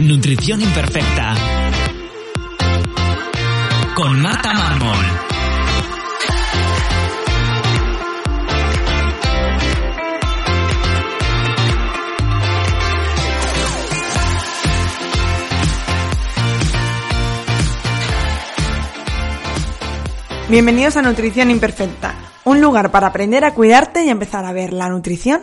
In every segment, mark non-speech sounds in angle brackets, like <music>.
Nutrición imperfecta. Con Marta Mármol. Bienvenidos a Nutrición Imperfecta, un lugar para aprender a cuidarte y empezar a ver la nutrición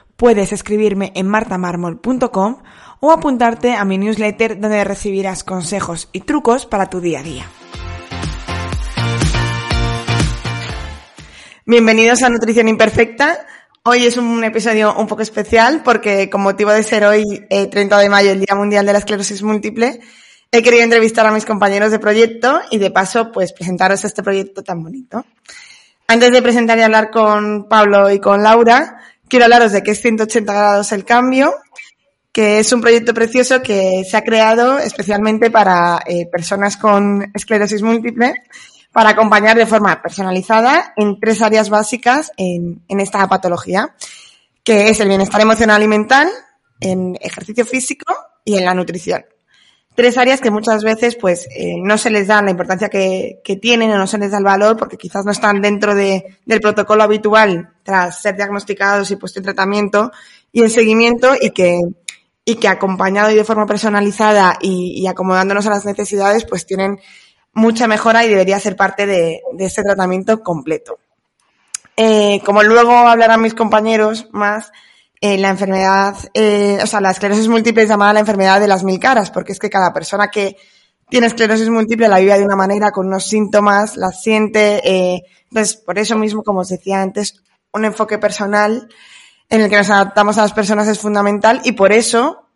puedes escribirme en martamarmol.com o apuntarte a mi newsletter donde recibirás consejos y trucos para tu día a día. Bienvenidos a Nutrición Imperfecta. Hoy es un episodio un poco especial porque con motivo de ser hoy 30 eh, de mayo, el Día Mundial de la Esclerosis Múltiple, he querido entrevistar a mis compañeros de proyecto y de paso pues presentaros este proyecto tan bonito. Antes de presentar y hablar con Pablo y con Laura, quiero hablaros de que es 180 grados el cambio, que es un proyecto precioso que se ha creado especialmente para eh, personas con esclerosis múltiple, para acompañar de forma personalizada en tres áreas básicas en, en esta patología, que es el bienestar emocional y mental, en ejercicio físico y en la nutrición tres áreas que muchas veces pues eh, no se les da la importancia que, que, tienen o no se les da el valor porque quizás no están dentro de, del protocolo habitual tras ser diagnosticados y puesto en tratamiento y en seguimiento y que, y que acompañado y de forma personalizada y, acomodándonos a las necesidades pues tienen mucha mejora y debería ser parte de, de este tratamiento completo. Eh, como luego hablarán mis compañeros más, eh, la enfermedad, eh, o sea, la esclerosis múltiple es llamada la enfermedad de las mil caras, porque es que cada persona que tiene esclerosis múltiple la vive de una manera, con unos síntomas, la siente, eh, entonces, por eso mismo, como os decía antes, un enfoque personal en el que nos adaptamos a las personas es fundamental y por eso,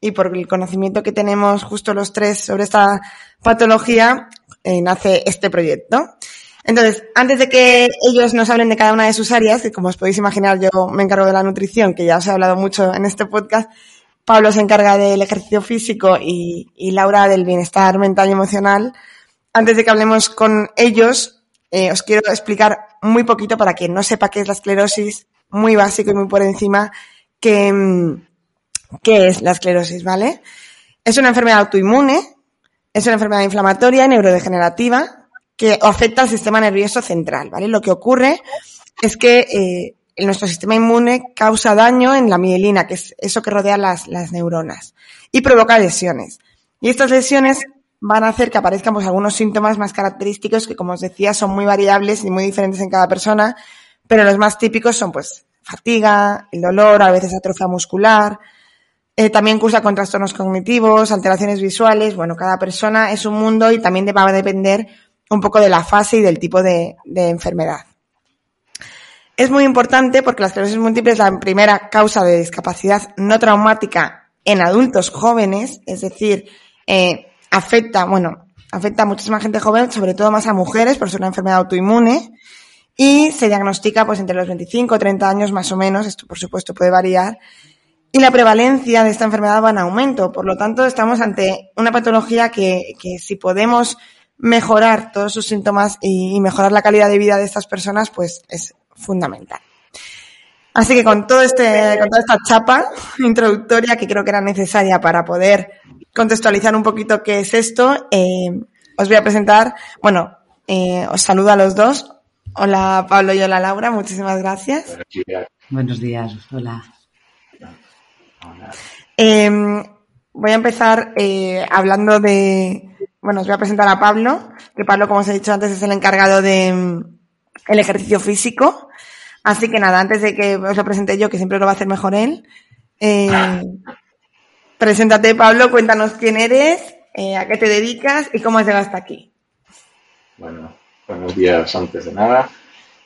y por el conocimiento que tenemos justo los tres sobre esta patología, eh, nace este proyecto. Entonces, antes de que ellos nos hablen de cada una de sus áreas, que como os podéis imaginar yo me encargo de la nutrición, que ya os he hablado mucho en este podcast, Pablo se encarga del ejercicio físico y, Laura del bienestar mental y emocional. Antes de que hablemos con ellos, eh, os quiero explicar muy poquito para quien no sepa qué es la esclerosis, muy básico y muy por encima, mm, qué es la esclerosis, ¿vale? Es una enfermedad autoinmune, es una enfermedad inflamatoria y neurodegenerativa que afecta al sistema nervioso central, ¿vale? Lo que ocurre es que eh, nuestro sistema inmune causa daño en la mielina, que es eso que rodea las, las neuronas, y provoca lesiones. Y estas lesiones van a hacer que aparezcan pues, algunos síntomas más característicos que, como os decía, son muy variables y muy diferentes en cada persona, pero los más típicos son pues fatiga, el dolor, a veces atrofia muscular, eh, también cursa con trastornos cognitivos, alteraciones visuales, bueno, cada persona es un mundo y también va a depender un poco de la fase y del tipo de, enfermedad. Es muy importante porque la esclerosis múltiple es la primera causa de discapacidad no traumática en adultos jóvenes, es decir, eh, afecta, bueno, afecta a muchísima gente joven, sobre todo más a mujeres, por ser una enfermedad autoinmune, y se diagnostica pues entre los 25 o 30 años más o menos, esto por supuesto puede variar, y la prevalencia de esta enfermedad va en aumento, por lo tanto estamos ante una patología que, que si podemos mejorar todos sus síntomas y, mejorar la calidad de vida de estas personas, pues es fundamental. Así que con todo este, con toda esta chapa <laughs> introductoria que creo que era necesaria para poder contextualizar un poquito qué es esto, eh, os voy a presentar, bueno, eh, os saludo a los dos. Hola Pablo y hola Laura, muchísimas gracias. Buenos días, hola. Eh, voy a empezar eh, hablando de, bueno, os voy a presentar a Pablo, que Pablo, como os he dicho antes, es el encargado de mm, el ejercicio físico. Así que nada, antes de que os lo presente yo, que siempre lo va a hacer mejor él, eh, <laughs> preséntate Pablo, cuéntanos quién eres, eh, a qué te dedicas y cómo has llegado hasta aquí. Bueno, buenos días antes de nada.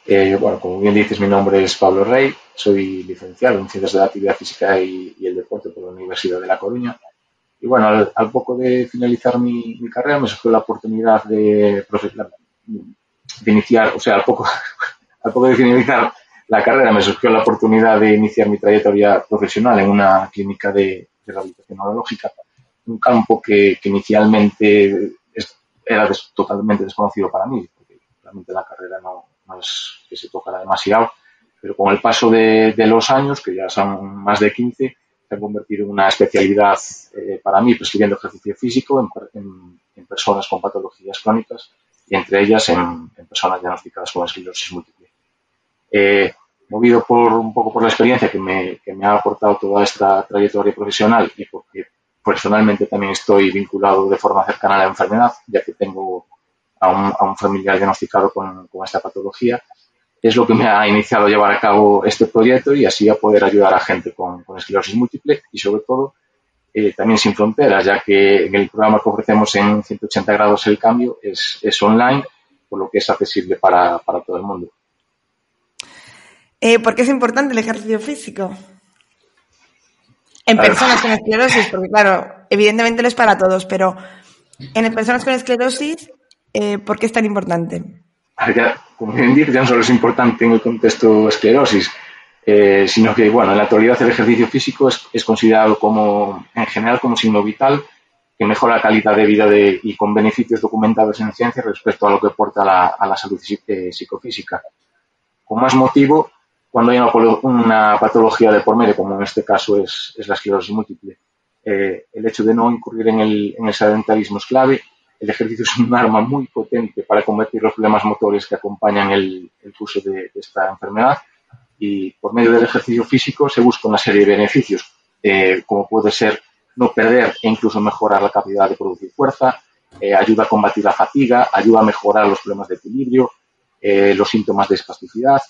Eh, bueno, como bien dices, mi nombre es Pablo Rey, soy licenciado en Ciencias de la Actividad Física y, el Deporte por la Universidad de La Coruña. Y bueno, al, poco de finalizar mi, carrera me surgió la oportunidad de, de iniciar, o sea, al poco, <laughs> al poco de finalizar la carrera me surgió la oportunidad de iniciar mi trayectoria profesional en una clínica de, rehabilitación neurológica, un campo que, inicialmente era totalmente desconocido para mí, porque realmente la carrera no, es que se tocara demasiado, pero con el paso de, los años, que ya son más de 15, se ha convertido en una especialidad eh, para mí, prescribiendo ejercicio físico en, personas con patologías crónicas y entre ellas en, personas diagnosticadas con esclerosis múltiple. Eh, movido por un poco por la experiencia que me, que me ha aportado toda esta trayectoria profesional y porque personalmente también estoy vinculado de forma cercana a la enfermedad, ya que tengo a un, a un familiar diagnosticado con, con, esta patología, es lo que me ha iniciado a llevar a cabo este proyecto y así a poder ayudar a gente con, con esclerosis múltiple y sobre todo eh, también sin fronteras, ya que en el programa que ofrecemos en 180 grados el cambio es, es online, por lo que es accesible para, para todo el mundo. Eh, ¿Por qué es importante el ejercicio físico? En personas con esclerosis, porque claro, evidentemente lo es para todos, pero en personas con esclerosis, eh, ¿por qué es tan importante? Como bien dices, ya no solo es importante en el contexto esclerosis, eh, sino que, bueno, en la actualidad el ejercicio físico es, considerado como, en general, como signo vital que mejora la calidad de vida y con beneficios documentados en ciencia respecto a lo que aporta a la salud psicofísica. Con más motivo, cuando hay una, patología de por medio, como en este caso es, la esclerosis múltiple, eh, el hecho de no incurrir en el, sedentarismo es clave. El ejercicio es un arma muy potente para combatir los problemas motores que acompañan el, curso de, esta enfermedad y por medio del ejercicio físico se busca una serie de beneficios, eh, como puede ser no perder e incluso mejorar la capacidad de producir fuerza, eh, ayuda a combatir la fatiga, ayuda a mejorar los problemas de equilibrio, los síntomas de espasticidad,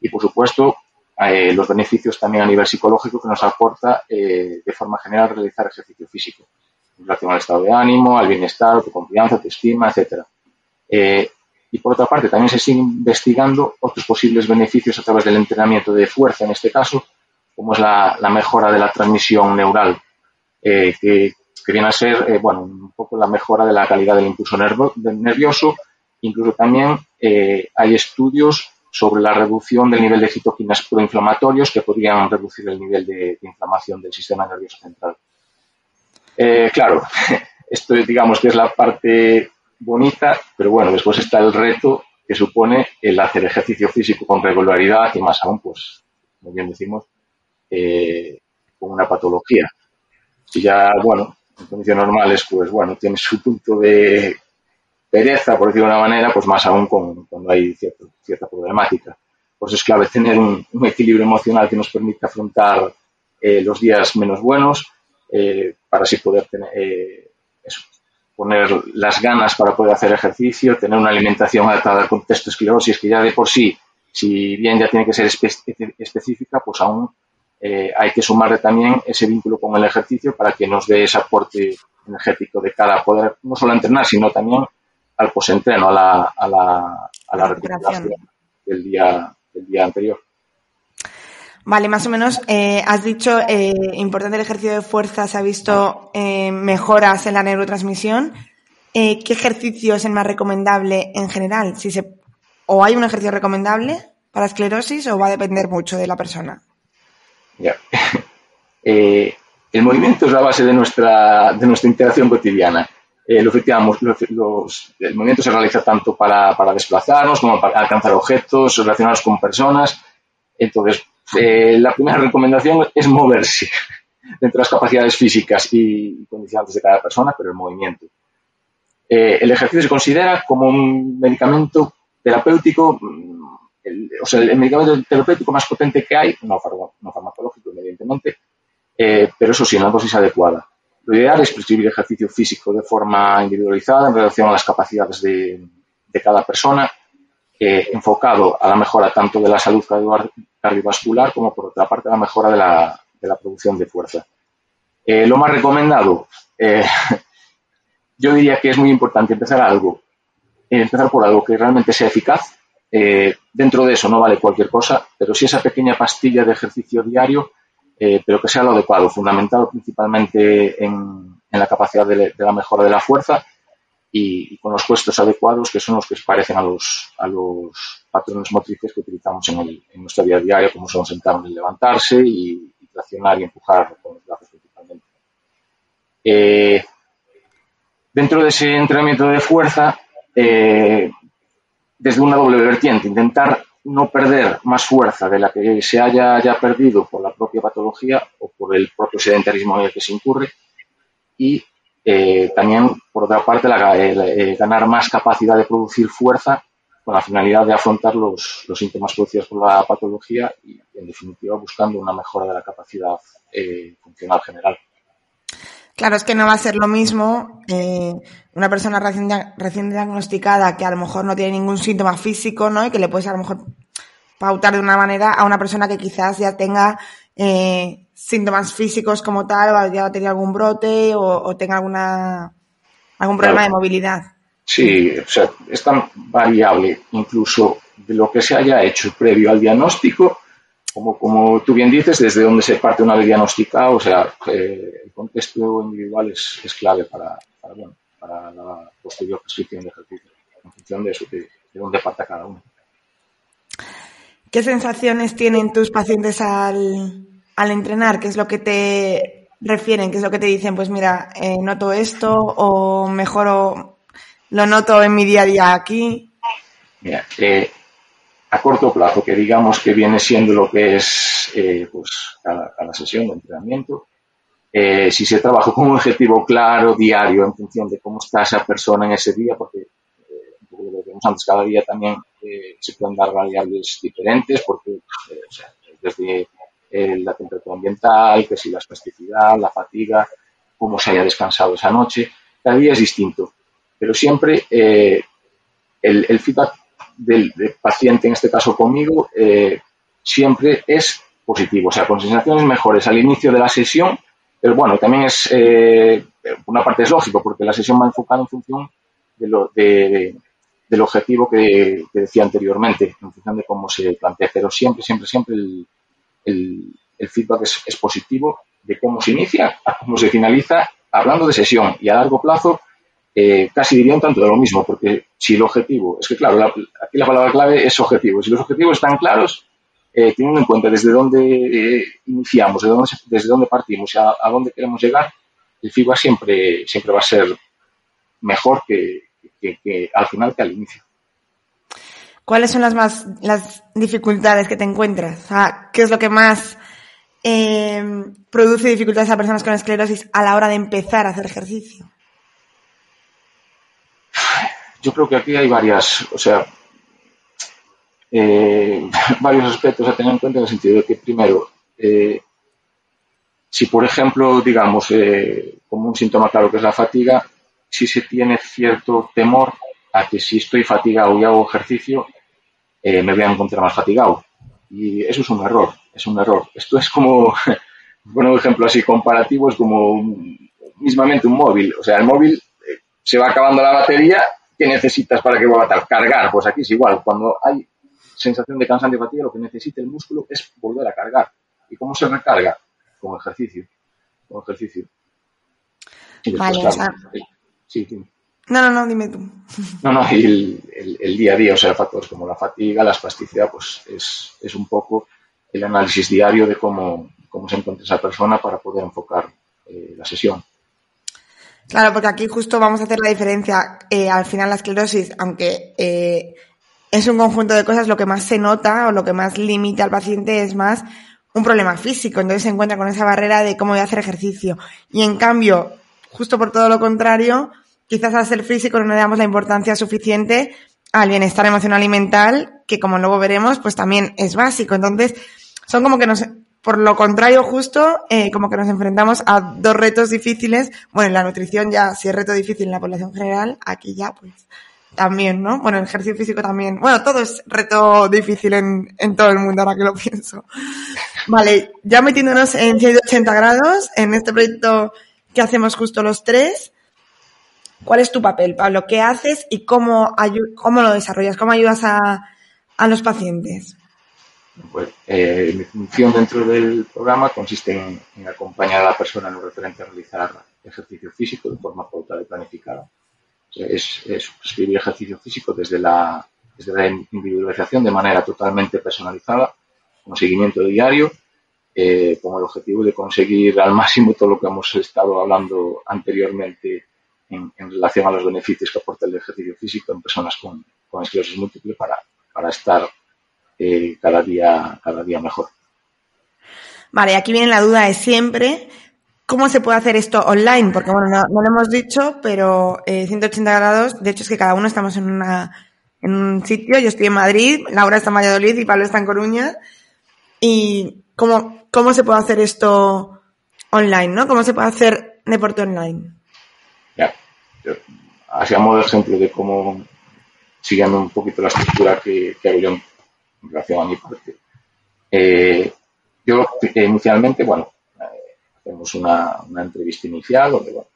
y, por supuesto, eh, los beneficios también a nivel psicológico que nos aporta eh, de forma general realizar ejercicio físico en relación al estado de ánimo, al bienestar, tu confianza, tu estima, etc. Eh, y por otra parte, también se sigue investigando otros posibles beneficios a través del entrenamiento de fuerza, en este caso, como es la, mejora de la transmisión neural, que, que, viene a ser, bueno, un poco la mejora de la calidad del impulso nervioso. Incluso también hay estudios sobre la reducción del nivel de citoquinas proinflamatorios que podrían reducir el nivel de, inflamación del sistema nervioso central. Eh, claro, <laughs> esto digamos que es la parte bonita, pero bueno, después está el reto que supone el hacer ejercicio físico con regularidad y más aún, pues, como bien decimos, eh, con una patología. Y ya, bueno, en condiciones normales, pues bueno, tiene su punto de pereza, por decirlo de una manera, pues más aún cuando hay cierta problemática. Por eso es clave tener un, equilibrio emocional que nos permita afrontar eh, los días menos buenos eh, para así poder tener, eh, poner las ganas para poder hacer ejercicio, tener una alimentación adaptada al contexto esclerosis que ya de por sí, si bien ya tiene que ser específica, pues aún hay que sumarle también ese vínculo con el ejercicio para que nos dé ese aporte energético de cara a poder no solo entrenar, sino también al posentreno, a la, a la, a la recuperación del día, del día anterior. Vale, más o menos, eh, has dicho, eh, importante el ejercicio de fuerza, se ha visto eh, mejoras en la neurotransmisión. Eh, ¿Qué ejercicio es el más recomendable en general? Si se, ¿O hay un ejercicio recomendable para esclerosis o va a depender mucho de la persona? Ya. <laughs> El movimiento es la base de nuestra, de nuestra interacción cotidiana eh, los, el movimiento se realiza tanto para, para, desplazarnos como para alcanzar objetos, relacionarnos con personas. Entonces, eh, la primera recomendación es moverse <laughs> dentro de las capacidades físicas y condicionantes de cada persona, pero el movimiento. Eh, el ejercicio se considera como un medicamento terapéutico, mm, o sea, el medicamento terapéutico más potente que hay, no, no farmacológico, evidentemente, eh, pero eso sí, en una dosis adecuada. lo ideal es prescribir ejercicio físico de forma individualizada en relación a las capacidades de, cada persona, enfocado a la mejora tanto de la salud cardiovascular como, por otra parte, la mejora de la, producción de fuerza. Eh, lo más recomendado, eh, <laughs> yo diría que es muy importante empezar algo, empezar por algo que realmente sea eficaz. dentro de eso no vale cualquier cosa, pero si esa pequeña pastilla de ejercicio diario eh, pero que sea lo adecuado, fundamentado principalmente en, la capacidad de, la mejora de la fuerza y, con los puestos adecuados, que son los que parecen a los, a los patrones motrices que utilizamos en, el, en nuestra vida diaria, como son sentarnos y levantarse y, traccionar y empujar con los brazos principalmente. Eh, dentro de ese entrenamiento de fuerza, eh, desde una doble vertiente, intentar no perder más fuerza de la que se haya ya perdido por la propia patología o por el propio sedentarismo en el que se incurre y eh, también, por otra parte, eh, ganar más capacidad de producir fuerza con la finalidad de afrontar los, síntomas producidos por la patología y, en definitiva, buscando una mejora de la capacidad eh, funcional general. Claro, es que no va a ser lo mismo una persona recién, recién diagnosticada que a lo mejor no tiene ningún síntoma físico, ¿no? Y que le puedes a lo mejor pautar de una manera a una persona que quizás ya tenga eh, síntomas físicos como tal, o ya tenga algún brote o, tenga alguna algún problema de movilidad. Sí, o sea, es tan variable incluso de lo que se haya hecho previo al diagnóstico como, como tú bien dices, desde donde se parte una vez diagnosticada, o sea, eh, el contexto individual es, es clave para, para, bueno, para, la posterior prescripción de ejercicio, en función de, eso, de, de dónde parte cada uno. ¿Qué sensaciones tienen tus pacientes al, al, entrenar? ¿Qué es lo que te refieren? ¿Qué es lo que te dicen? Pues mira, eh, noto esto o mejoro, lo noto en mi día a día aquí. Mira, eh, a corto plazo, que digamos que viene siendo lo que es eh, pues cada, sesión de entrenamiento. Eh, si se trabaja con un objetivo claro, diario, en función de cómo está esa persona en ese día, porque lo antes, cada día también se pueden dar variables diferentes, porque desde la temperatura ambiental, que si la espasticidad, la fatiga, cómo se haya descansado esa noche, cada día es distinto. Pero siempre el, el feedback del, paciente, en este caso conmigo, eh, siempre es positivo, o sea, con sensaciones mejores al inicio de la sesión, pero bueno, también es, eh, una parte es lógico, porque la sesión va enfocada en función de lo, de, del objetivo que, decía anteriormente, en función de cómo se plantea, pero siempre, siempre, siempre el, el, el feedback es, es, positivo de cómo se inicia a cómo se finaliza, hablando de sesión y a largo plazo, eh, casi diría un tanto de lo mismo, porque si el objetivo, es que claro, aquí la palabra clave es objetivo, si los objetivos están claros, eh, teniendo en cuenta desde dónde eh, iniciamos, desde dónde, desde dónde partimos y a, dónde queremos llegar, el feedback siempre, siempre va a ser mejor que, al final que al inicio. ¿Cuáles son las más las dificultades que te encuentras? ¿Qué es lo que más produce dificultades a personas con esclerosis a la hora de empezar a hacer ejercicio? yo creo que aquí hay varias, o sea, eh, <laughs> varios aspectos a tener en cuenta en el sentido de que, primero, eh, si por ejemplo, digamos, eh, como un síntoma claro que es la fatiga, si se tiene cierto temor a que si estoy fatigado y hago ejercicio, me voy a encontrar más fatigado. Y eso es un error, es un error. Esto es como, <laughs> bueno, un ejemplo así comparativo, es como mismamente un móvil. O sea, el móvil se va acabando la batería ¿qué necesitas para que vuelva a tal? Cargar, pues aquí es igual. Cuando hay sensación de cansancio y fatiga, lo que necesita el músculo es volver a cargar. ¿Y cómo se recarga? Con ejercicio. Con ejercicio. vale, sí, No, no, no, dime tú. No, no, y el, día a día, o sea, factores como la fatiga, la espasticidad, pues es, un poco el análisis diario de cómo, cómo se encuentra esa persona para poder enfocar eh, la sesión. Claro, porque aquí justo vamos a hacer la diferencia. Eh, al final la esclerosis, aunque eh, es un conjunto de cosas, lo que más se nota o lo que más limita al paciente es más un problema físico. Entonces se encuentra con esa barrera de cómo voy a hacer ejercicio. Y en cambio, justo por todo lo contrario, quizás al ser físico no le damos la importancia suficiente al bienestar emocional y mental, que como luego veremos, pues también es básico. Entonces, son como que nos por lo contrario justo, eh, como que nos enfrentamos a dos retos difíciles. Bueno, en la nutrición ya, si es reto difícil en la población general, aquí ya pues también, ¿no? Bueno, el ejercicio físico también. Bueno, todo es reto difícil en, en todo el mundo, ahora que lo <laughs> pienso. Vale, ya metiéndonos en 180 grados, en este proyecto que hacemos justo los tres, ¿cuál es tu papel, Pablo? ¿Qué haces y cómo, cómo lo desarrollas? ¿Cómo ayudas a, a los pacientes? Pues, eh, mi función dentro del programa consiste en, acompañar a la persona en lo referente a realizar ejercicio físico de forma pautada y planificada. Es, es prescribir ejercicio físico desde la, desde la individualización de manera totalmente personalizada, con seguimiento diario, eh, con el objetivo de conseguir al máximo todo lo que hemos estado hablando anteriormente en, relación a los beneficios que aporta el ejercicio físico en personas con, con esclerosis múltiple para, para estar eh, cada, día, cada día mejor. Vale, aquí viene la duda de siempre. ¿Cómo se puede hacer esto online? Porque bueno, no, lo hemos dicho, pero 180 eh, grados, de hecho es que cada uno estamos en, una, en un sitio. Yo estoy en Madrid, Laura está en Valladolid y Pablo está en Coruña. ¿Y cómo, cómo se puede hacer esto online, no? ¿Cómo se puede hacer deporte online? Ya, hacíamos ejemplo de cómo, siguiendo un poquito la estructura que, que hago yo en relación a mi parte. Eh, yo eh, inicialmente, bueno, eh, hacemos una, entrevista inicial donde bueno,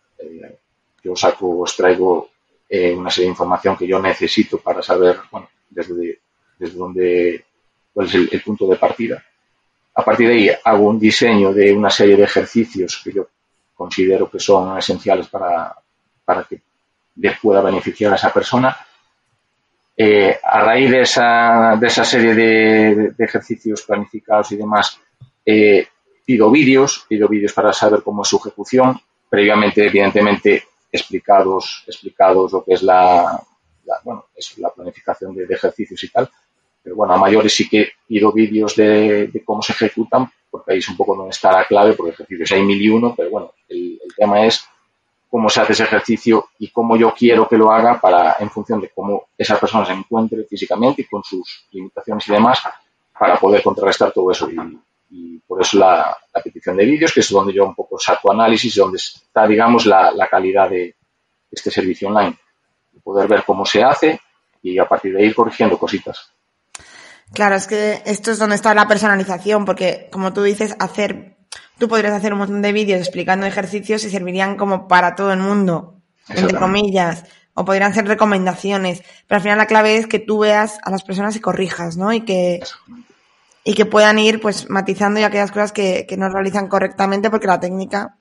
yo saco, os traigo una serie de información que yo necesito para saber, bueno, desde, desde dónde, cuál es el, punto de partida. A partir de ahí hago un diseño de una serie de ejercicios que yo considero que son esenciales para, para que pueda beneficiar a esa persona eh, a raíz de esa, de esa serie de, ejercicios planificados y demás, eh, pido vídeos, pido vídeos para saber cómo es su ejecución, previamente, evidentemente, explicados, explicados lo que es la, bueno, es la planificación de, ejercicios y tal. Pero bueno, a mayores sí que pido vídeos de, cómo se ejecutan, porque ahí es un poco donde está la clave, porque ejercicios hay mil y uno, pero bueno, el tema es cómo se hace ese ejercicio y cómo yo quiero que lo haga para, en función de cómo esa persona se encuentre físicamente y con sus limitaciones y demás, para poder contrarrestar todo eso. Y, por eso la, petición de vídeos, que es donde yo un poco saco análisis, donde está, digamos, la, calidad de este servicio online. Poder ver cómo se hace y a partir de ahí corrigiendo cositas. Claro, es que esto es donde está la personalización, porque como tú dices, hacer tú podrías hacer un montón de vídeos explicando ejercicios y servirían como para todo el mundo, entre comillas, o podrían ser recomendaciones, pero al final la clave es que tú veas a las personas y corrijas, ¿no? Y que, y que puedan ir pues matizando ya aquellas cosas que, que no realizan correctamente porque la técnica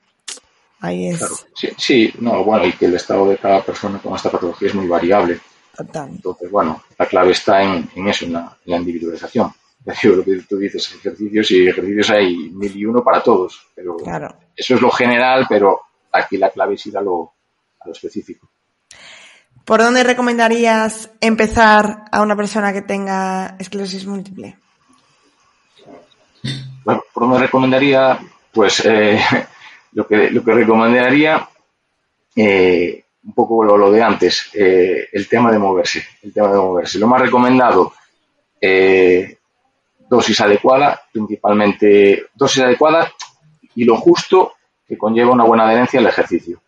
ahí es. Sí, sí, no, bueno, y que el estado de cada persona con esta patología es muy variable. Total. Entonces, bueno, la clave está en, en eso, en la individualización <laughs> lo que tú dices, ejercicios y ejercicios hay mil y uno para todos. Pero Eso es lo general, pero aquí la clave es ir a lo, específico. ¿Por dónde recomendarías empezar a una persona que tenga esclerosis múltiple? Bueno, ¿por dónde recomendaría? Pues eh, <laughs> lo, que, lo que recomendaría, eh, un poco lo, de antes, eh, el tema de moverse. El tema de moverse. Lo más recomendado, dosis adecuada, principalmente dosis adecuada y lo justo que conlleva una buena adherencia al ejercicio.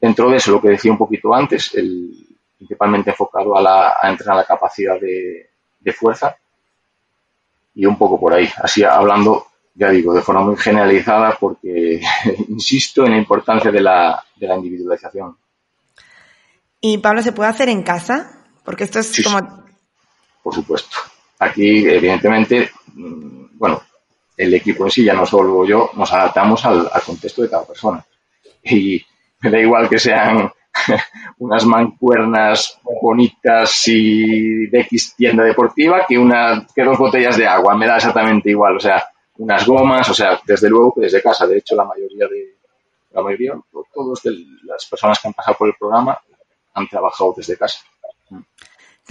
Dentro de eso, lo que decía un poquito antes, el, principalmente enfocado a, la, a entrenar la capacidad de, fuerza y un poco por ahí. Así hablando, ya digo, de forma muy generalizada porque <laughs> insisto en la importancia de la, de la individualización. ¿Y Pablo se puede hacer en casa? Porque esto es como... Por supuesto. Aquí, evidentemente, mm, bueno, el equipo en sí, ya no solo yo, nos adaptamos al, contexto de cada persona. Y me da igual que sean <laughs> unas mancuernas bonitas y de X tienda deportiva que dos botellas de agua, me da exactamente igual, o sea, unas gomas, o sea, desde luego que desde casa, de hecho la mayoría de la mayoría, todas las personas que han pasado por el programa han trabajado desde casa.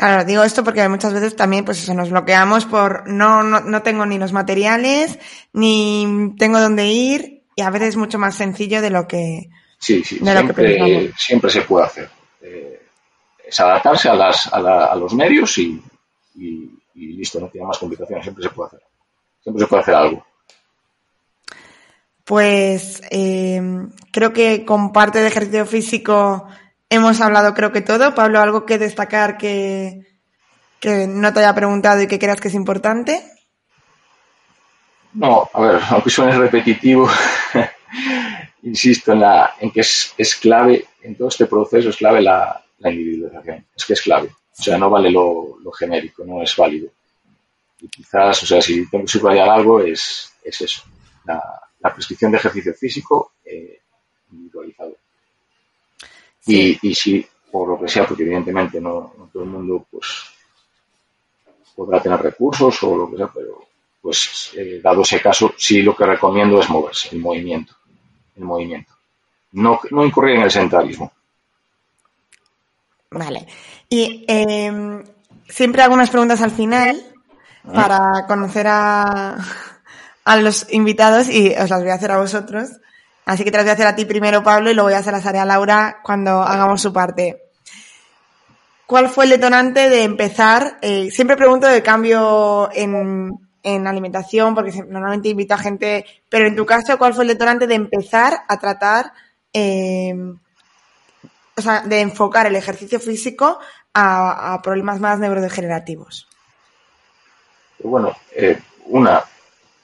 Claro, digo esto porque muchas veces también, pues eso, nos bloqueamos por no, no, no tengo ni los materiales, ni tengo dónde ir, y a veces es mucho más sencillo de lo que. Sí, sí, siempre, siempre se puede hacer. Eh, es adaptarse a, las, a, los medios y, y, listo, no tiene más complicaciones, siempre se puede hacer. Siempre se puede hacer algo. pues eh, creo que con parte de ejercicio físico hemos hablado creo que todo. Pablo, ¿algo que destacar que, no te haya preguntado y que creas que es importante? No, a ver, aunque suene repetitivo, <laughs> insisto en, la, en que es, clave, en todo este proceso es clave la, individualización. Es que es clave. O sea, no vale lo, genérico, no es válido. Y quizás, o sea, si tengo que subrayar algo, es, es eso. La, la, prescripción de ejercicio físico eh, individualizado. Sí. Y, y si, por lo que sea, porque evidentemente no, no todo el mundo pues podrá tener recursos o lo que sea, pero pues eh, dado ese caso, sí lo que recomiendo es moverse, el movimiento, el movimiento. No, no incurrir en el sedentarismo. Vale. Y eh, siempre hago unas preguntas al final para conocer a, a los invitados y os las voy a hacer a vosotros. Así que te las voy a hacer a ti primero, Pablo, y luego voy a hacer las haré a Laura cuando hagamos su parte. ¿Cuál fue el detonante de empezar? Eh, siempre pregunto de cambio en, en alimentación, porque normalmente invito a gente, pero en tu caso, ¿cuál fue el detonante de empezar a tratar, eh, o sea, de enfocar el ejercicio físico a, a problemas más neurodegenerativos? Bueno, eh, una,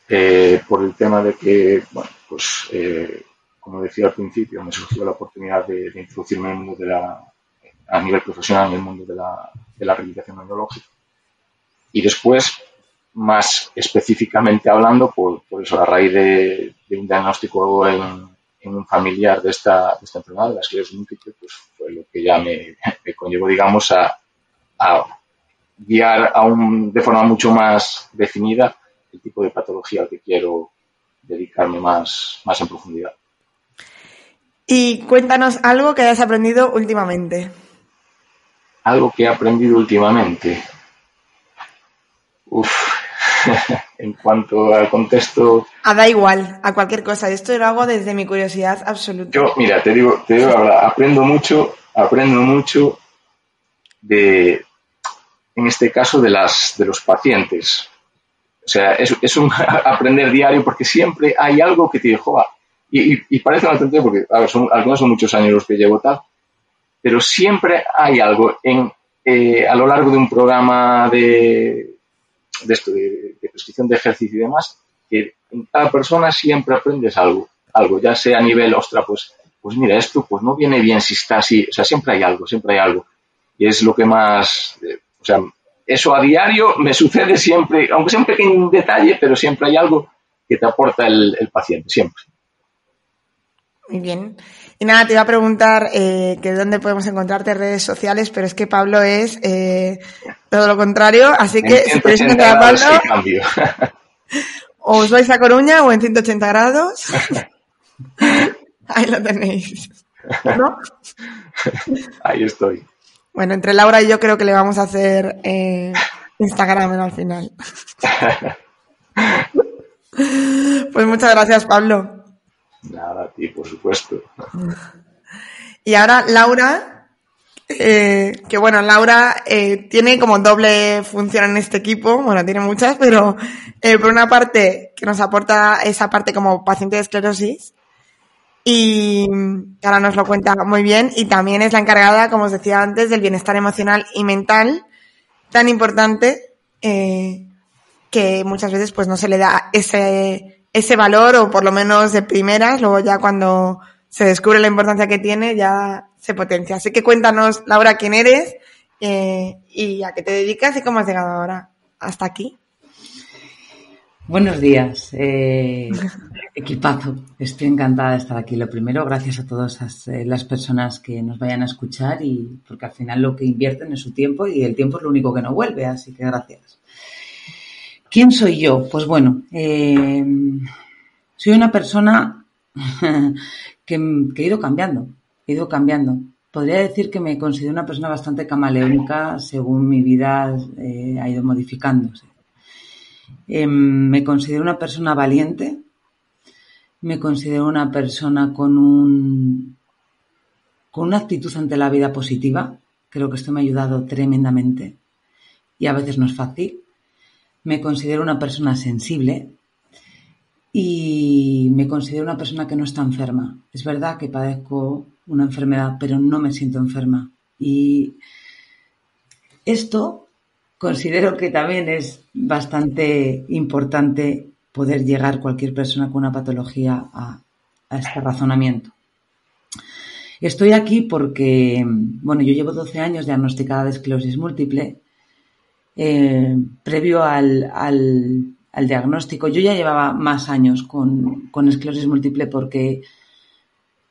eh, por el tema de que, bueno, pues, como decía al principio, me surgió la oportunidad de, de, introducirme en el mundo de la, a nivel profesional en el mundo de la, de la rehabilitación neurológica. Y después, más específicamente hablando, por, por eso, a raíz de, de un diagnóstico en, en, un familiar de esta, de esta enfermedad, de la esclerosis múltiple, pues fue lo que ya me, me conllevó, digamos, a, a guiar a un, de forma mucho más definida el tipo de patología al que quiero dedicarme más, más en profundidad. Y cuéntanos algo que hayas aprendido últimamente. Algo que he aprendido últimamente. Uf, <laughs> en cuanto al contexto. Ah, da igual, a cualquier cosa. Esto lo hago desde mi curiosidad absoluta. Yo, mira, te digo, te digo ahora, aprendo mucho, aprendo mucho de, en este caso, de las, de los pacientes. O sea, es, es un <laughs> aprender diario porque siempre hay algo que te dijo, y, y, parece una tontería porque, ver, son, algunos son muchos años los que llevo tal, pero siempre hay algo en, eh, a lo largo de un programa de, de esto, de, prescripción de ejercicio y demás, que en cada persona siempre aprendes algo, algo, ya sea a nivel, ostra, pues, pues mira, esto pues no viene bien si está así, o sea, siempre hay algo, siempre hay algo. Y es lo que más, eh, o sea, eso a diario me sucede siempre, aunque sea un pequeño detalle, pero siempre hay algo que te aporta el paciente, siempre. Muy bien. Y nada, te iba a preguntar eh, que dónde podemos encontrarte redes sociales, pero es que Pablo es eh, todo lo contrario, así que si queréis encontrar a Pablo, o <laughs> os vais a Coruña o en 180 grados, <laughs> ahí lo tenéis. ¿No? Ahí estoy. Bueno, entre Laura y yo creo que le vamos a hacer eh, Instagram al final. <laughs> pues muchas gracias, Pablo. Nada, a ti, por supuesto. Y ahora Laura, eh, que bueno, Laura eh, tiene como doble función en este equipo, bueno, tiene muchas, pero eh, por una parte que nos aporta esa parte como paciente de esclerosis y ahora nos lo cuenta muy bien y también es la encargada, como os decía antes, del bienestar emocional y mental tan importante que muchas veces pues no se le da ese, ese valor o por lo menos de primeras, luego ya cuando se descubre la importancia que tiene ya se potencia. Así que cuéntanos, Laura, quién eres eh, y a qué te dedicas y cómo has llegado ahora hasta aquí. Buenos días, eh, <laughs> equipazo. Estoy encantada de estar aquí. Lo primero, gracias a todas las, eh, las, personas que nos vayan a escuchar y porque al final lo que invierten es su tiempo y el tiempo es lo único que no vuelve, así que gracias. ¿Quién soy yo? Pues bueno, eh, soy una persona <laughs> que, he ido cambiando, he ido cambiando. Podría decir que me considero una persona bastante camaleónica según mi vida eh, ha ido modificándose. Eh, me considero una persona valiente, me considero una persona con un con una actitud ante la vida positiva. Creo que esto me ha ayudado tremendamente y a veces no es fácil. Me considero una persona sensible y me considero una persona que no está enferma. Es verdad que padezco una enfermedad, pero no me siento enferma. Y esto considero que también es bastante importante poder llegar cualquier persona con una patología a, este razonamiento. Estoy aquí porque, bueno, yo llevo 12 años diagnosticada de esclerosis múltiple. Eh, previo al, diagnóstico, yo ya llevaba más años con, esclerosis múltiple porque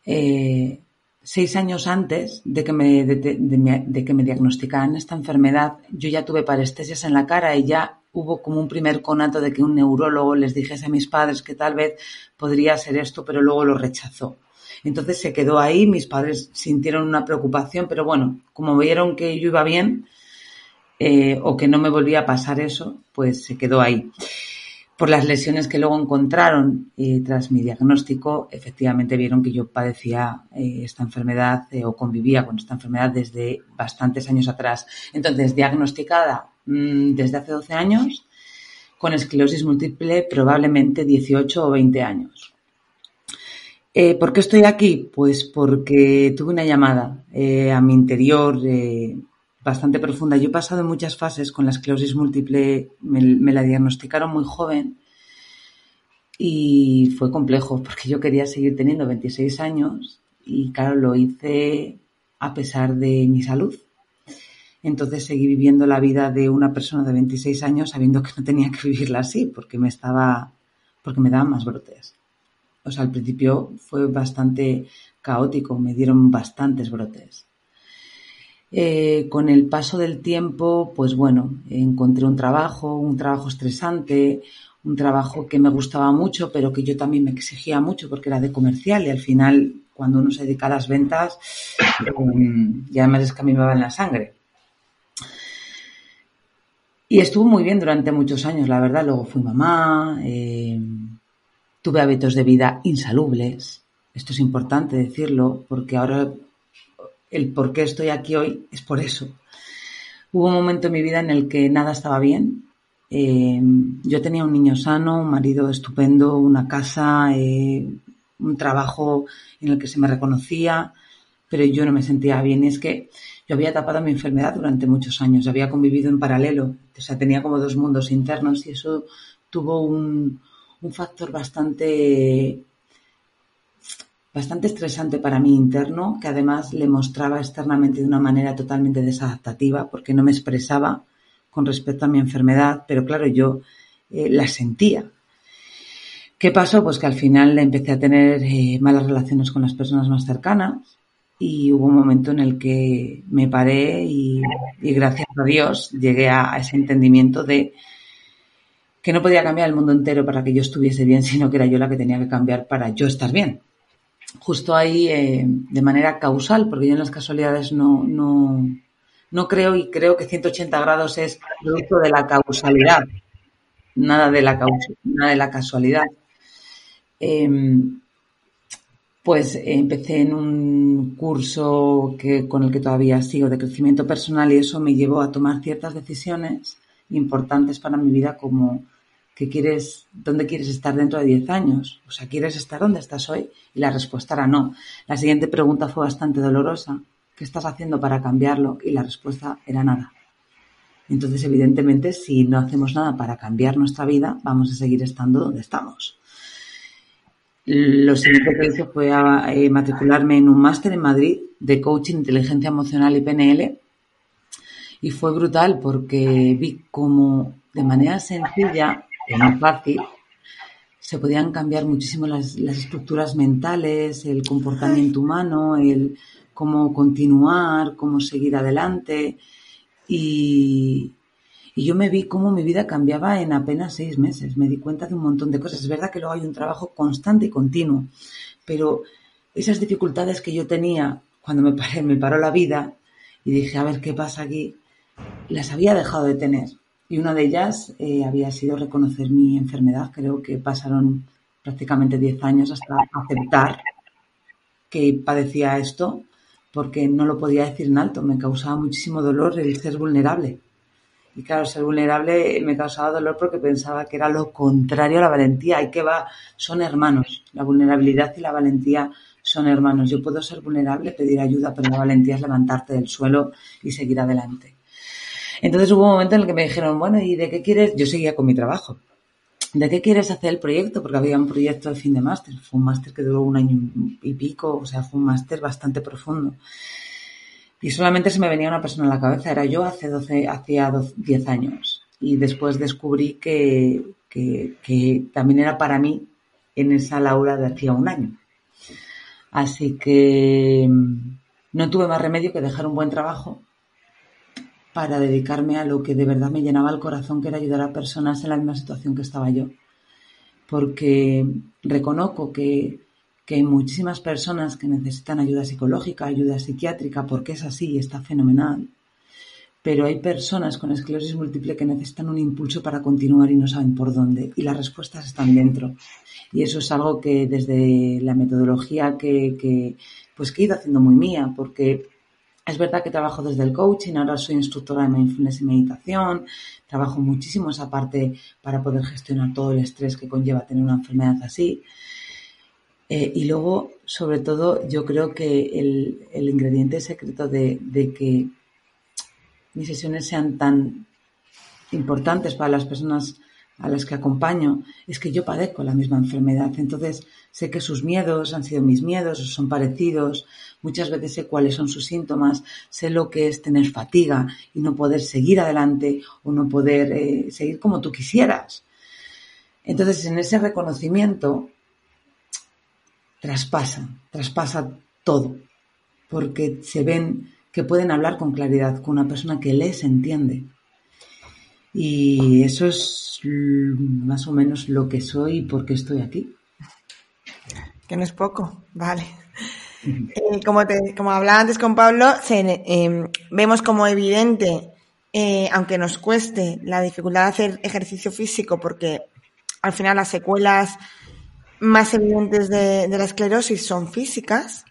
eh, seis años antes de que me, de, que me diagnosticaran esta enfermedad, yo ya tuve parestesias en la cara y ya hubo como un primer conato de que un neurólogo les dijese a mis padres que tal vez podría ser esto, pero luego lo rechazó. Entonces se quedó ahí, mis padres sintieron una preocupación, pero bueno, como vieron que yo iba bien eh, o que no me volvía a pasar eso, pues se quedó ahí por las lesiones que luego encontraron tras mi diagnóstico, efectivamente vieron que yo padecía eh, esta enfermedad eh, o convivía con esta enfermedad desde bastantes años atrás. Entonces, diagnosticada mm, desde hace 12 años, con esclerosis múltiple probablemente 18 o 20 años. ¿Por qué estoy aquí? Pues porque tuve una llamada a mi interior bastante profunda. Yo he pasado muchas fases con la esclerosis múltiple, me, la diagnosticaron muy joven y fue complejo porque yo quería seguir teniendo 26 años y claro, lo hice a pesar de mi salud. Entonces seguí viviendo la vida de una persona de 26 años sabiendo que no tenía que vivirla así porque me estaba, porque me daban más brotes. O sea, al principio fue bastante caótico, me dieron bastantes brotes. Eh, con el paso del tiempo, pues bueno, encontré un trabajo, un trabajo estresante, un trabajo que me gustaba mucho, pero que yo también me exigía mucho porque era de comercial y al final, cuando uno se dedica a las ventas, eh, y además es que a mí me va en la sangre. Y estuvo muy bien durante muchos años, la verdad. Luego fui mamá, eh, tuve hábitos de vida insalubles. Esto es importante decirlo porque ahora el por qué estoy aquí hoy es por eso. Hubo un momento en mi vida en el que nada estaba bien. Eh, yo tenía un niño sano, un marido estupendo, una casa, eh, un trabajo en el que se me reconocía, pero yo no me sentía bien. Y es que yo había tapado mi enfermedad durante muchos años, había convivido en paralelo, o sea, tenía como dos mundos internos y eso tuvo un, un factor bastante bastante estresante para mí interno, que además le mostraba externamente de una manera totalmente desadaptativa, porque no me expresaba con respecto a mi enfermedad, pero claro, yo eh, la sentía. ¿Qué pasó? Pues que al final empecé a tener eh, malas relaciones con las personas más cercanas y hubo un momento en el que me paré y, gracias a Dios llegué a ese entendimiento de que no podía cambiar el mundo entero para que yo estuviese bien, sino que era yo la que tenía que cambiar para yo estar bien justo ahí eh, de manera causal, porque yo en las casualidades no, no, no creo y creo que 180 grados es producto de la causalidad, nada de la, casualidad. Em, pues empecé en un curso que, con el que todavía sigo de crecimiento personal y eso me llevó a tomar ciertas decisiones importantes para mi vida como que quieres, dónde quieres estar dentro de 10 años. O sea, ¿quieres estar donde estás hoy? Y la respuesta era no. La siguiente pregunta fue bastante dolorosa. ¿Qué estás haciendo para cambiarlo? Y la respuesta era nada. Entonces, evidentemente, si no hacemos nada para cambiar nuestra vida, vamos a seguir estando donde estamos. Lo siguiente que hice fue eh, matricularme en un máster en Madrid de coaching, inteligencia emocional y PNL. Y fue brutal porque vi como de manera sencilla no fácil, se podían cambiar muchísimo las, estructuras mentales, el comportamiento humano, el cómo continuar, cómo seguir adelante. Y, yo me vi cómo mi vida cambiaba en apenas seis meses. Me di cuenta de un montón de cosas. Es verdad que luego hay un trabajo constante y continuo, pero esas dificultades que yo tenía cuando me, paré, me paró la vida y dije, a ver qué pasa aquí, las había dejado de tener. Y una de ellas eh, había sido reconocer mi enfermedad. Creo que pasaron prácticamente 10 años hasta aceptar que padecía esto, porque no lo podía decir en alto. Me causaba muchísimo dolor el ser vulnerable. Y claro, ser vulnerable me causaba dolor porque pensaba que era lo contrario a la valentía. Y que va, son hermanos. La vulnerabilidad y la valentía son hermanos. Yo puedo ser vulnerable, pedir ayuda, pero la valentía es levantarte del suelo y seguir adelante. Entonces hubo un momento en el que me dijeron, bueno, ¿y de qué quieres? Yo seguía con mi trabajo. ¿De qué quieres hacer el proyecto? Porque había un proyecto de fin de máster. Fue un máster que duró un año y pico, o sea, fue un máster bastante profundo. Y solamente se me venía una persona a la cabeza, era yo hace 12, hacía 10 años. Y después descubrí que, que también era para mí en esa Laura de hacía un año. Así que mm, no tuve más remedio que dejar un buen trabajo para dedicarme a lo que de verdad me llenaba el corazón, que era ayudar a personas en la misma situación que estaba yo. Porque reconozco que, hay muchísimas personas que necesitan ayuda psicológica, ayuda psiquiátrica, porque es así y está fenomenal. Pero hay personas con esclerosis múltiple que necesitan un impulso para continuar y no saben por dónde. Y las respuestas están dentro. Y eso es algo que desde la metodología que, que pues que he ido haciendo muy mía, porque es verdad que trabajo desde el coaching, ahora soy instructora de mindfulness y meditación, trabajo muchísimo esa parte para poder gestionar todo el estrés que conlleva tener una enfermedad así. Eh, y luego, sobre todo, yo creo que el, ingrediente secreto de, de, que mis sesiones sean tan importantes para las personas a las que acompaño es que yo padezco la misma enfermedad. Entonces sé que sus miedos han sido mis miedos, son parecidos. Muchas veces sé cuáles son sus síntomas, sé lo que es tener fatiga y no poder seguir adelante o no poder eh, seguir como tú quisieras. Entonces en ese reconocimiento traspasa, traspasa todo, porque se ven que pueden hablar con claridad con una persona que les entiende y eso es más o menos lo que soy y por qué estoy aquí. Que no es poco, vale. Eh, como, te, como hablaba antes con Pablo, em, vemos como evidente, eh, aunque nos cueste, la dificultad de hacer ejercicio físico, porque al final las secuelas más evidentes de la esclerosis son físicas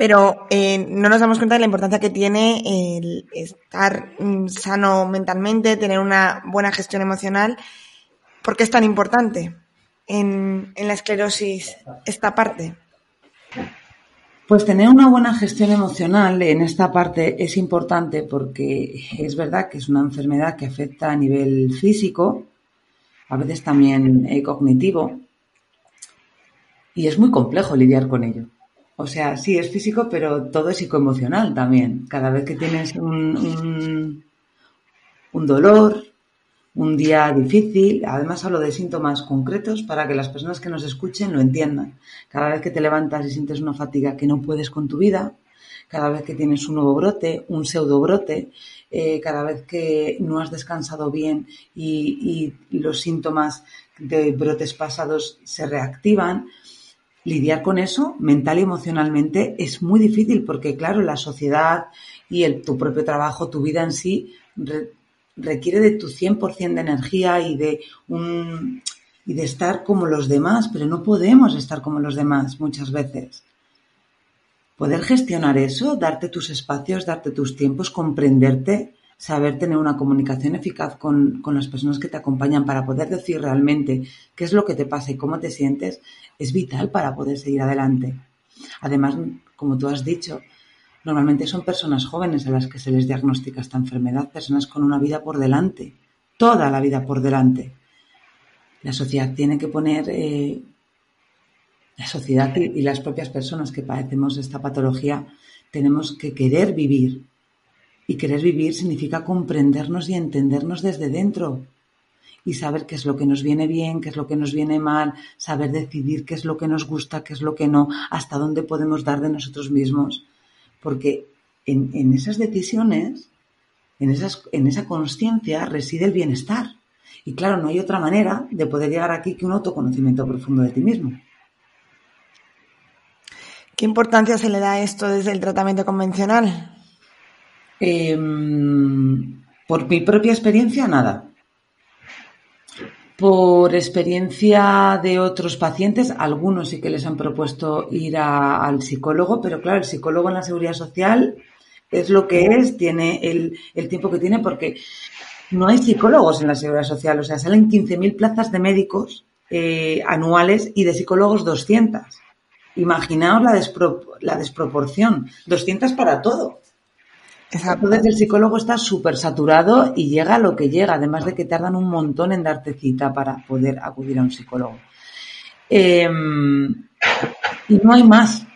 pero eh, no nos damos cuenta de la importancia que tiene el estar mm, sano mentalmente, tener una buena gestión emocional. ¿Por qué es tan importante en, la esclerosis esta parte? Pues tener una buena gestión emocional en esta parte es importante porque es verdad que es una enfermedad que afecta a nivel físico, a veces también eh, cognitivo, y es muy complejo lidiar con ello. O sea, sí, es físico, pero todo es psicoemocional también. Cada vez que tienes un, un, dolor, un día difícil, además hablo de síntomas concretos para que las personas que nos escuchen lo entiendan. Cada vez que te levantas y sientes una fatiga que no puedes con tu vida, cada vez que tienes un nuevo brote, un pseudo brote, eh, cada vez que no has descansado bien y, y los síntomas de brotes pasados se reactivan, lidiar con eso mental y emocionalmente es muy difícil porque, claro, la sociedad y el, tu propio trabajo, tu vida en sí, requiere de tu 100% de energía y de, un, y de estar como los demás, pero no podemos estar como los demás muchas veces. Poder gestionar eso, darte tus espacios, darte tus tiempos, comprenderte, saber tener una comunicación eficaz con, con, las personas que te acompañan para poder decir realmente qué es lo que te pasa y cómo te sientes, es vital para poder seguir adelante. Además, como tú has dicho, normalmente son personas jóvenes a las que se les diagnostica esta enfermedad, personas con una vida por delante, toda la vida por delante. La sociedad tiene que poner, eh, la sociedad y las propias personas que padecemos esta patología, tenemos que querer vivir. Y querer vivir significa comprendernos y entendernos desde dentro, y saber qué es lo que nos viene bien, qué es lo que nos viene mal, saber decidir qué es lo que nos gusta, qué es lo que no, hasta dónde podemos dar de nosotros mismos. Porque en, esas decisiones, en, esas, en esa conciencia reside el bienestar. Y claro, no hay otra manera de poder llegar aquí que un autoconocimiento profundo de ti mismo. ¿Qué importancia se le da a esto desde el tratamiento convencional? Em, por mi propia experiencia, nada. Por experiencia de otros pacientes, algunos sí que les han propuesto ir al psicólogo, pero claro, el psicólogo en la seguridad social es lo que es, tiene el, tiempo que tiene, porque no hay psicólogos en la seguridad social, o sea, salen 15.000 plazas de médicos eh, anuales y de psicólogos 200. Imaginaos la, la desproporción, 200 para todo. Entonces el psicólogo está súper saturado y llega lo que llega, además de que tardan un montón en darte cita para poder acudir a un psicólogo. Em, y no hay más.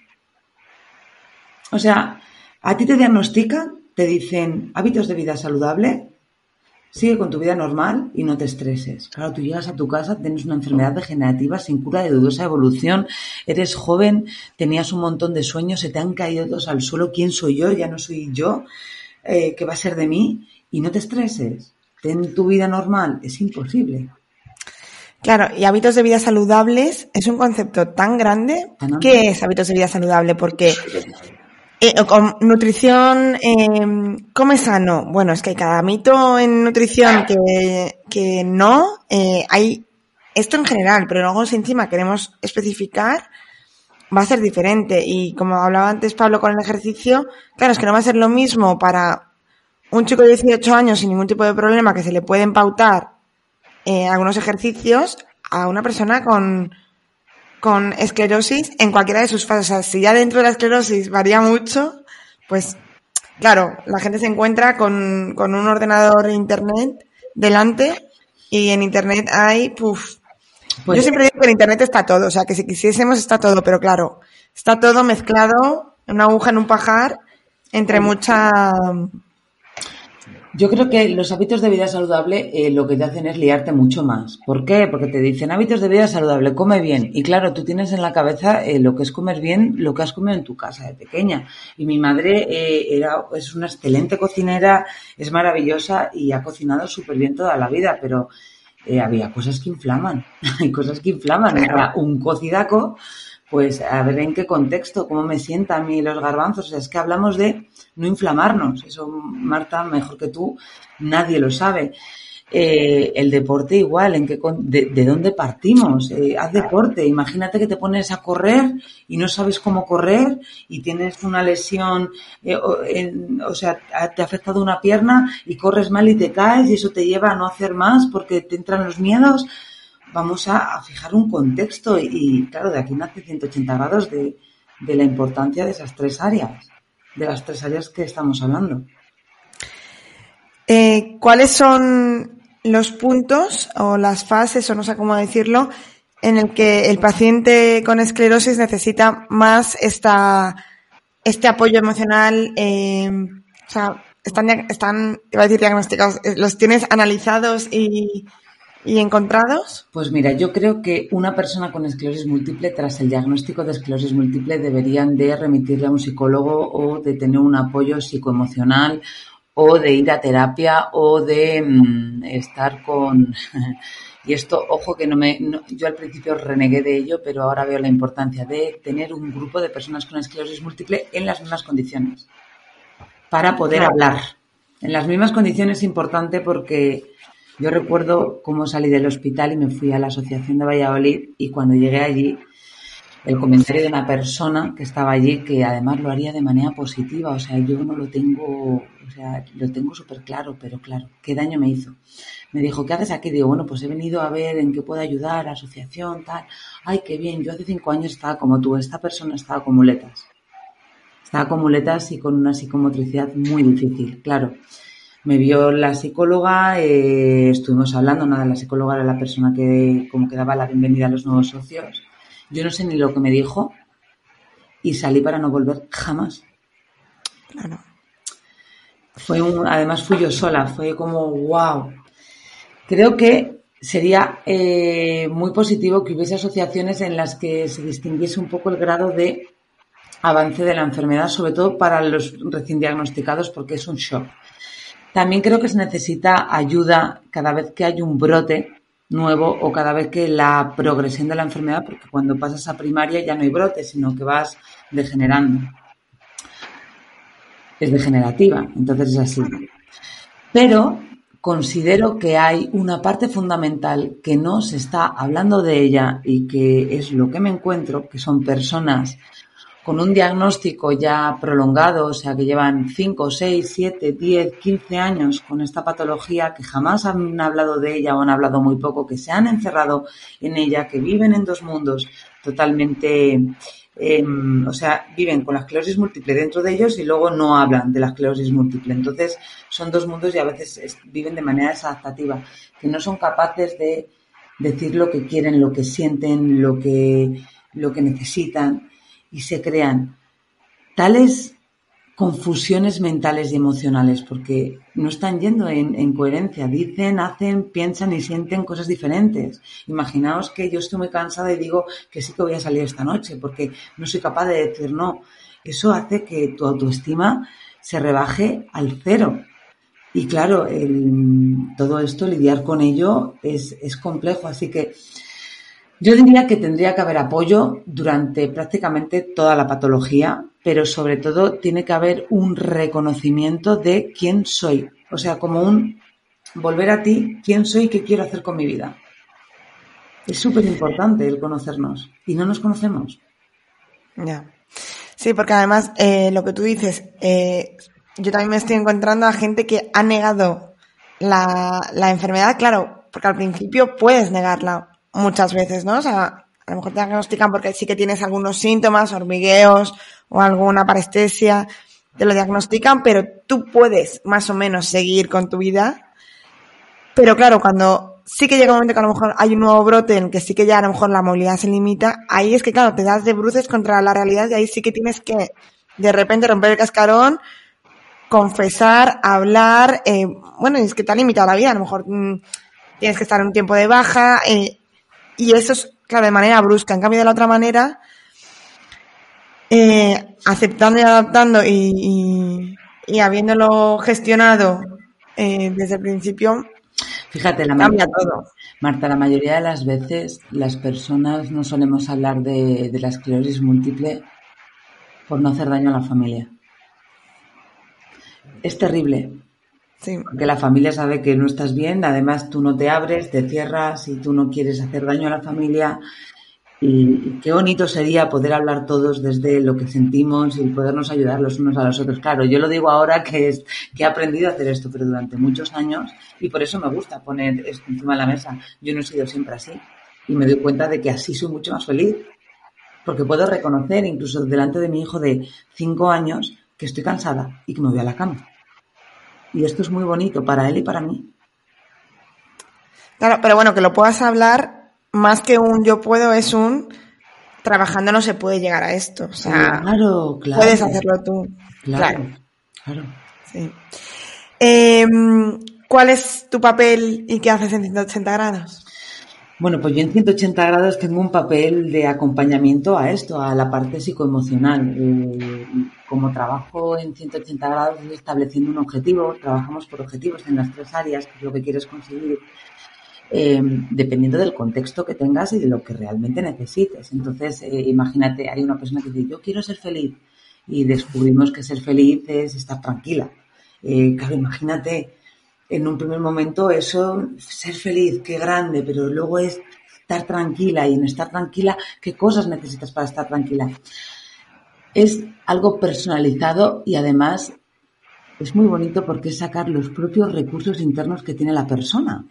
O sea, a ti te diagnostican, te dicen hábitos de vida saludable, sigue con tu vida normal y no te estreses. Claro, tú llegas a tu casa, tienes una enfermedad degenerativa sin cura de dudosa evolución, eres joven, tenías un montón de sueños, se te han caído todos al suelo, ¿quién soy yo? Ya no soy yo, eh, ¿qué va a ser de mí? Y no te estreses, ten tu vida normal, es imposible. Claro, y hábitos de vida saludables es un concepto tan grande. ¿Qué es hábitos de vida saludable? Porque eh, con nutrición, eh, come sano. Bueno, es que hay cada mito en nutrición que, que no. Eh, hay esto en general, pero luego si encima queremos especificar, va a ser diferente. Y como hablaba antes Pablo con el ejercicio, claro, es que no va a ser lo mismo para un chico de 18 años sin ningún tipo de problema que se le pueden pautar eh, algunos ejercicios a una persona con, con esclerosis en cualquiera de sus fases. O sea, si ya dentro de la esclerosis varía mucho, pues claro, la gente se encuentra con, con un ordenador de internet delante y en internet hay, puf. Pues Yo siempre digo que en internet está todo, o sea, que si quisiésemos está todo, pero claro, está todo mezclado, una aguja en un pajar, entre mucha yo creo que los hábitos de vida saludable eh, lo que te hacen es liarte mucho más. ¿Por qué? Porque te dicen hábitos de vida saludable, come bien. Y claro, tú tienes en la cabeza eh, lo que es comer bien, lo que has comido en tu casa de pequeña. Y mi madre eh, era, es una excelente cocinera, es maravillosa y ha cocinado súper bien toda la vida, pero había cosas que inflaman. <laughs> Hay cosas que inflaman. Era un cocidaco pues a ver en qué contexto, cómo me sientan a mí los garbanzos. O sea, es que hablamos de no inflamarnos. Eso, Marta, mejor que tú, nadie lo sabe. Eh, el deporte igual, en qué, de, dónde partimos. Eh, haz deporte. Imagínate que te pones a correr y no sabes cómo correr y tienes una lesión, eh, o, sea, te ha afectado una pierna y corres mal y te caes y eso te lleva a no hacer más porque te entran los miedos vamos a, fijar un contexto y, claro, de aquí nace 180 grados de, la importancia de esas tres áreas, de las tres áreas que estamos hablando. Eh, ¿Cuáles son los puntos o las fases, o no sé cómo decirlo, en el que el paciente con esclerosis necesita más esta, este apoyo emocional? Eh, o sea, están, están, iba a decir diagnosticados, eh, los tienes analizados y, ¿Y encontrados? Pues mira, yo creo que una persona con esclerosis múltiple, tras el diagnóstico de esclerosis múltiple, deberían de remitirle a un psicólogo o de tener un apoyo psicoemocional o de ir a terapia o de mm, estar con... <laughs> y esto, ojo que no me... yo al principio renegué de ello, pero ahora veo la importancia de tener un grupo de personas con esclerosis múltiple en las mismas condiciones para poder hablar. En las mismas condiciones es importante porque yo recuerdo cómo salí del hospital y me fui a la Asociación de Valladolid y cuando llegué allí, el comentario de una persona que estaba allí que además lo haría de manera positiva, o sea, yo no lo tengo, o sea, lo tengo súper claro, pero claro, ¿qué daño me hizo? Me dijo, ¿qué haces aquí? Digo, bueno, pues he venido a ver en qué puedo ayudar, asociación, tal. Ay, qué bien, yo hace cinco años estaba como tú, esta persona estaba con muletas. Estaba con muletas y con una psicomotricidad muy difícil, claro. Me vio la psicóloga, eh, estuvimos hablando, nada, la psicóloga era la persona que como que daba la bienvenida a los nuevos socios. Yo no sé ni lo que me dijo y salí para no volver jamás. Claro. Fue un, además fui yo sola, fue como wow. Creo que sería eh, muy positivo que hubiese asociaciones en las que se distinguiese un poco el grado de avance de la enfermedad, sobre todo para los recién diagnosticados, porque es un shock. También creo que se necesita ayuda cada vez que hay un brote nuevo o cada vez que la progresión de la enfermedad, porque cuando pasas a primaria ya no hay brote, sino que vas degenerando. Es degenerativa, entonces es así. Pero considero que hay una parte fundamental que no se está hablando de ella y que es lo que me encuentro, que son personas con un diagnóstico ya prolongado, o sea, que llevan 5, 6, 7, 10, 15 años con esta patología, que jamás han hablado de ella o han hablado muy poco, que se han encerrado en ella, que viven en dos mundos totalmente, em, o sea, viven con la esclerosis múltiple dentro de ellos y luego no hablan de la esclerosis múltiple. Entonces, son dos mundos y a veces viven de manera desadaptativa, que no son capaces de decir lo que quieren, lo que sienten, lo que, lo que necesitan y se crean tales confusiones mentales y emocionales porque no están yendo en, coherencia. Dicen, hacen, piensan y sienten cosas diferentes. Imaginaos que yo estoy muy cansada y digo que sí que voy a salir esta noche porque no soy capaz de decir no. Eso hace que tu autoestima se rebaje al cero. Y claro, todo esto, lidiar con ello es, es complejo. Así que yo diría que tendría que haber apoyo durante prácticamente toda la patología, pero sobre todo tiene que haber un reconocimiento de quién soy. O sea, como un volver a ti, quién soy qué quiero hacer con mi vida. Es súper importante el conocernos y no nos conocemos. Ya. Sí, porque además eh, lo que tú dices, eh, yo también me estoy encontrando a gente que ha negado la, la enfermedad, claro, porque al principio puedes negarla muchas veces, ¿no? O sea, a lo mejor te diagnostican porque sí que tienes algunos síntomas, hormigueos o alguna parestesia, te lo diagnostican, pero tú puedes más o menos seguir con tu vida. Pero claro, cuando sí que llega un momento que a lo mejor hay un nuevo brote en que sí que ya a lo mejor la movilidad se limita, ahí es que claro, te das de bruces contra la realidad y ahí sí que tienes que de repente romper el cascarón, confesar, hablar, eh, bueno, es que te ha limitado la vida, a lo mejor mm, tienes que estar en un tiempo de baja, eh, y eso es, claro, de manera brusca. En cambio, de la otra manera, eh, aceptando y adaptando y, y, habiéndolo gestionado eh, desde el principio, Fíjate, la cambia todo. Marta, la mayoría de las veces las personas no solemos hablar de, de la esclerosis múltiple por no hacer daño a la familia. Es terrible, porque la familia sabe que no estás bien, además tú no te abres, te cierras y tú no quieres hacer daño a la familia. Y, qué bonito sería poder hablar todos desde lo que sentimos y podernos ayudar los unos a los otros. Claro, yo lo digo ahora que, es, que he aprendido a hacer esto, pero durante muchos años, y por eso me gusta poner esto encima de la mesa. Yo no he sido siempre así. Y me doy cuenta de que así soy mucho más feliz. Porque puedo reconocer, incluso delante de mi hijo de cinco años, que estoy cansada y que me voy a la cama y esto es muy bonito para él y para mí. Claro, pero bueno, que lo puedas hablar, más que un yo puedo, es un trabajando no se puede llegar a esto. O sea, claro, claro. Puedes hacerlo tú. Claro, claro. Sí. Em, ¿Cuál es tu papel y qué haces en 180 grados? Bueno, pues yo en 180 grados tengo un papel de acompañamiento a esto, a la parte psicoemocional. Eh, como trabajo en 180 grados estableciendo un objetivo, trabajamos por objetivos en las tres áreas, que es lo que quieres conseguir, eh, dependiendo del contexto que tengas y de lo que realmente necesites. Entonces, eh, imagínate, hay una persona que dice, yo quiero ser feliz, y descubrimos que ser feliz es estar tranquila. claro, imagínate en un primer momento eso, ser feliz, qué grande, pero luego es estar tranquila y en estar tranquila, qué cosas necesitas para estar tranquila. Es algo personalizado y además es muy bonito porque es sacar los propios recursos internos que tiene la persona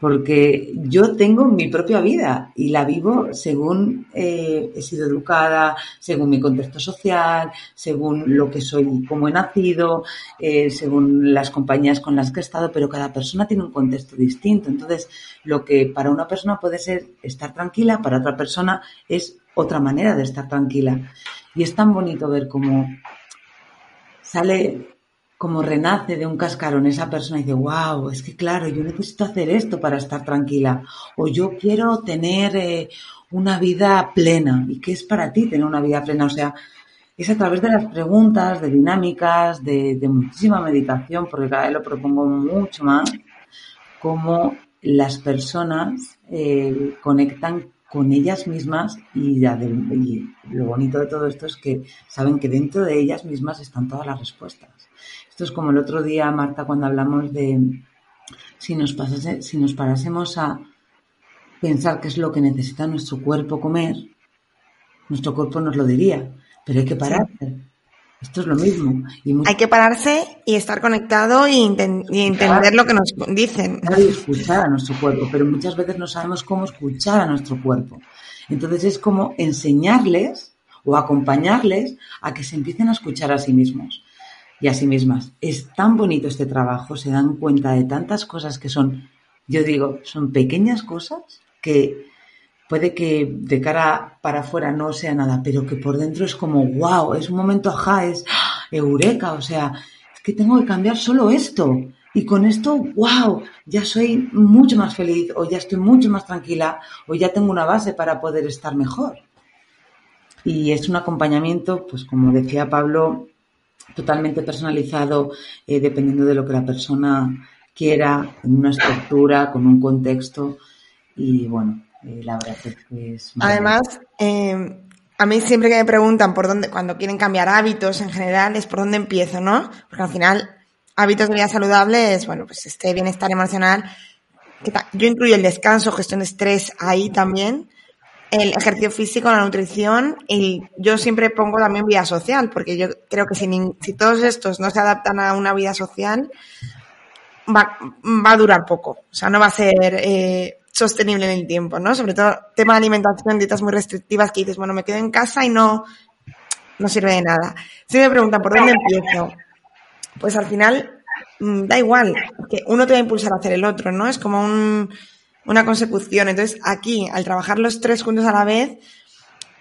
porque yo tengo mi propia vida y la vivo según eh, he sido educada, según mi contexto social, según lo que soy, cómo he nacido, eh, según las compañías con las que he estado, pero cada persona tiene un contexto distinto. Entonces, lo que para una persona puede ser estar tranquila, para otra persona es otra manera de estar tranquila. Y es tan bonito ver cómo sale como renace de un cascarón esa persona y dice, wow, es que claro, yo necesito hacer esto para estar tranquila. O yo quiero tener eh, una vida plena. ¿Y qué es para ti tener una vida plena? O sea, es a través de las preguntas, de dinámicas, de, muchísima meditación, porque cada vez lo propongo mucho más, cómo las personas eh, conectan con ellas mismas y, y lo bonito de todo esto es que saben que dentro de ellas mismas están todas las respuestas. Esto es como el otro día, Marta, cuando hablamos de si nos, pasase, si nos parásemos a pensar qué es lo que necesita nuestro cuerpo comer, nuestro cuerpo nos lo diría. pero hay que pararse. Esto es lo mismo. Hay que pararse y estar conectado y, entender lo que nos dicen. Y escuchar a nuestro cuerpo, pero muchas veces no sabemos cómo escuchar a nuestro cuerpo. Entonces es como enseñarles o acompañarles a que se empiecen a escuchar a sí mismos y a sí mismas. Es tan bonito este trabajo, se dan cuenta de tantas cosas que son, yo digo, son pequeñas cosas que puede que de cara para afuera no sea nada, pero que por dentro es como, wow, es un momento ajá, es ¡ah! eureka, o sea, es que tengo que cambiar solo esto. Y con esto, wow, ya soy mucho más feliz, o ya estoy mucho más tranquila, o ya tengo una base para poder estar mejor. Y es un acompañamiento, pues como decía Pablo, totalmente personalizado, eh, dependiendo de lo que la persona quiera, en una estructura, con un contexto. Y bueno, eh, la verdad es que es. Además, eh, a mí siempre que me preguntan por dónde, cuando quieren cambiar hábitos en general, es por dónde empiezo, ¿no? Porque al final, hábitos de vida saludable bueno, pues este bienestar emocional. Yo incluyo el descanso, gestión de estrés ahí también el ejercicio físico, la nutrición y yo siempre pongo también vida social, porque yo creo que si, si todos estos no se adaptan a una vida social, va, va a durar poco, o sea, no va a ser eh, sostenible en el tiempo, ¿no? Sobre todo tema de alimentación, dietas muy restrictivas que dices, bueno, me quedo en casa y no, no sirve de nada. Si me preguntan por dónde empiezo, pues al final mm, da igual, que uno te va a impulsar a hacer el otro, ¿no? Es como un una consecución. Entonces, aquí, al trabajar los tres juntos a la vez,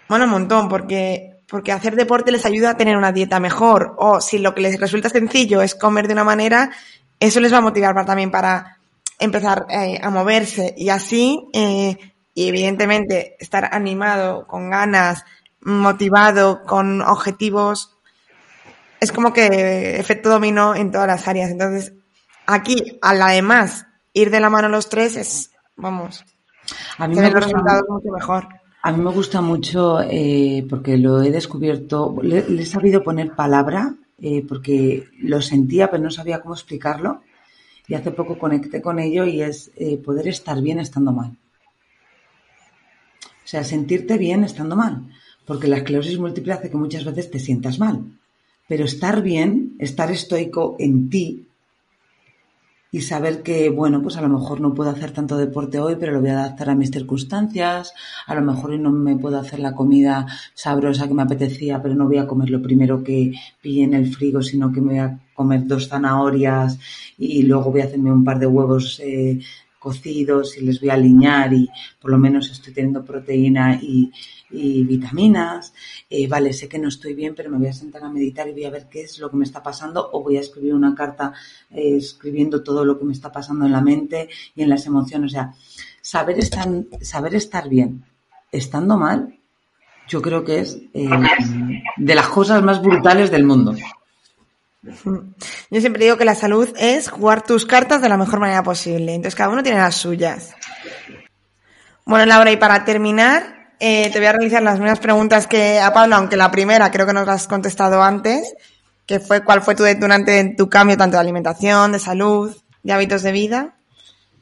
bueno, un montón, porque, porque hacer deporte les ayuda a tener una dieta mejor. O si lo que les resulta sencillo es comer de una manera, eso les va a motivar para, también para empezar eh, a moverse. Y así, eh, y evidentemente, estar animado, con ganas, motivado, con objetivos, es como que efecto dominó en todas las áreas. Entonces, aquí, además ir de la mano los tres es vamos, a mí me gusta, mucho mejor. A mí me gusta mucho eh, porque lo he descubierto, le, he sabido poner palabra eh, porque lo sentía pero no sabía cómo explicarlo y hace poco conecté con ello y es eh, poder estar bien estando mal. O sea, sentirte bien estando mal, porque la esclerosis múltiple hace que muchas veces te sientas mal, pero estar bien, estar estoico en ti, y saber que, bueno, pues a lo mejor no puedo hacer tanto deporte hoy, pero lo voy a adaptar a mis circunstancias. A lo mejor hoy no me puedo hacer la comida sabrosa que me apetecía, pero no voy a comer lo primero que pillé en el frigo, sino que me voy a comer dos zanahorias y luego voy a hacerme un par de huevos eh, cocidos y les voy a alinear y por lo menos estoy teniendo proteína y, vitaminas. Eh, vale, sé que no estoy bien, pero me voy a sentar a meditar y voy a ver qué es lo que me está pasando o voy a escribir una carta eh, escribiendo todo lo que me está pasando en la mente y en las emociones. O sea, saber estar, saber estar bien estando mal, yo creo que es eh, de las cosas más brutales del mundo. Yo siempre digo que la salud es jugar tus cartas de la mejor manera posible. Entonces cada uno tiene las suyas. Bueno, Laura, y para terminar, eh, te voy a realizar las mismas preguntas que a Pablo, aunque la primera creo que nos has contestado antes, que fue cuál fue tu detonante en tu cambio tanto de alimentación, de salud, de hábitos de vida,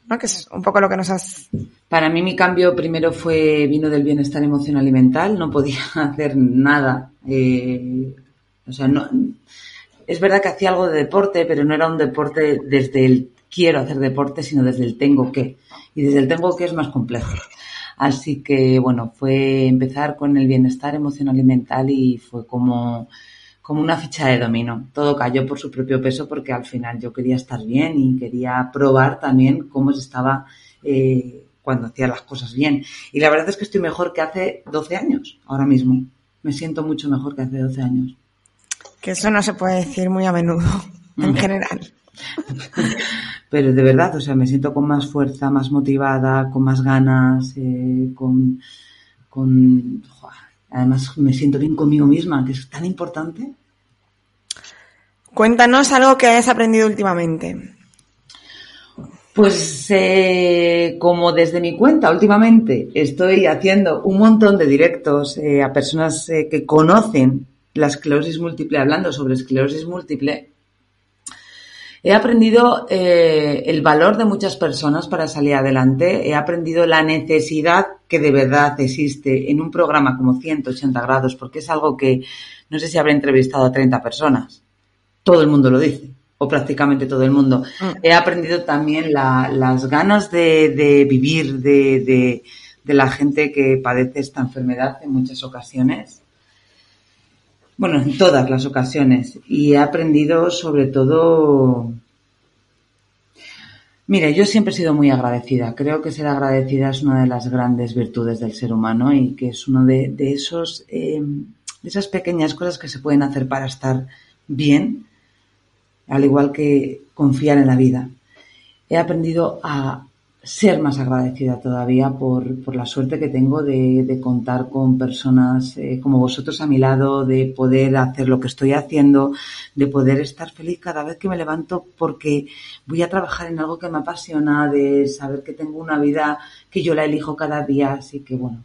¿no? Que es un poco lo que nos has... Para mí mi cambio primero fue, vino del bienestar emocional y mental, no podía <laughs> hacer nada, eh, o sea, no, es verdad que hacía algo de deporte, pero no era un deporte desde el quiero hacer deporte, sino desde el tengo que. Y desde el tengo que es más complejo. Así que, bueno, fue empezar con el bienestar emocional y mental y fue como, como una ficha de dominó. Todo cayó por su propio peso porque al final yo quería estar bien y quería probar también cómo se estaba eh, cuando hacía las cosas bien. Y la verdad es que estoy mejor que hace 12 años, ahora mismo. Me siento mucho mejor que hace 12 años. Que eso no se puede decir muy a menudo, en general. <laughs> Pero de verdad, o sea, me siento con más fuerza, más motivada, con más ganas, eh, con, con además me siento bien conmigo misma, que es tan importante. Cuéntanos algo que hayas aprendido últimamente. Pues eh, como desde mi cuenta últimamente estoy haciendo un montón de directos eh, a personas que conocen la esclerosis múltiple, hablando sobre esclerosis múltiple, He aprendido eh, el valor de muchas personas para salir adelante. He aprendido la necesidad que de verdad existe en un programa como 180 grados, porque es algo que no sé si habré entrevistado a 30 personas. Todo el mundo lo dice, o prácticamente todo el mundo. Mm. He aprendido también las ganas de, vivir de, de la gente que padece esta enfermedad en muchas ocasiones bueno, en todas las ocasiones. Y he aprendido sobre todo... Mire, yo siempre he sido muy agradecida. Creo que ser agradecida es una de las grandes virtudes del ser humano y que es uno de, esos, eh, de esas pequeñas cosas que se pueden hacer para estar bien, al igual que confiar en la vida. He aprendido a ser más agradecida todavía por, por la suerte que tengo de, de contar con personas eh, como vosotros a mi lado, de poder hacer lo que estoy haciendo, de poder estar feliz cada vez que me levanto porque voy a trabajar en algo que me apasiona, de saber que tengo una vida que yo la elijo cada día. Así que bueno,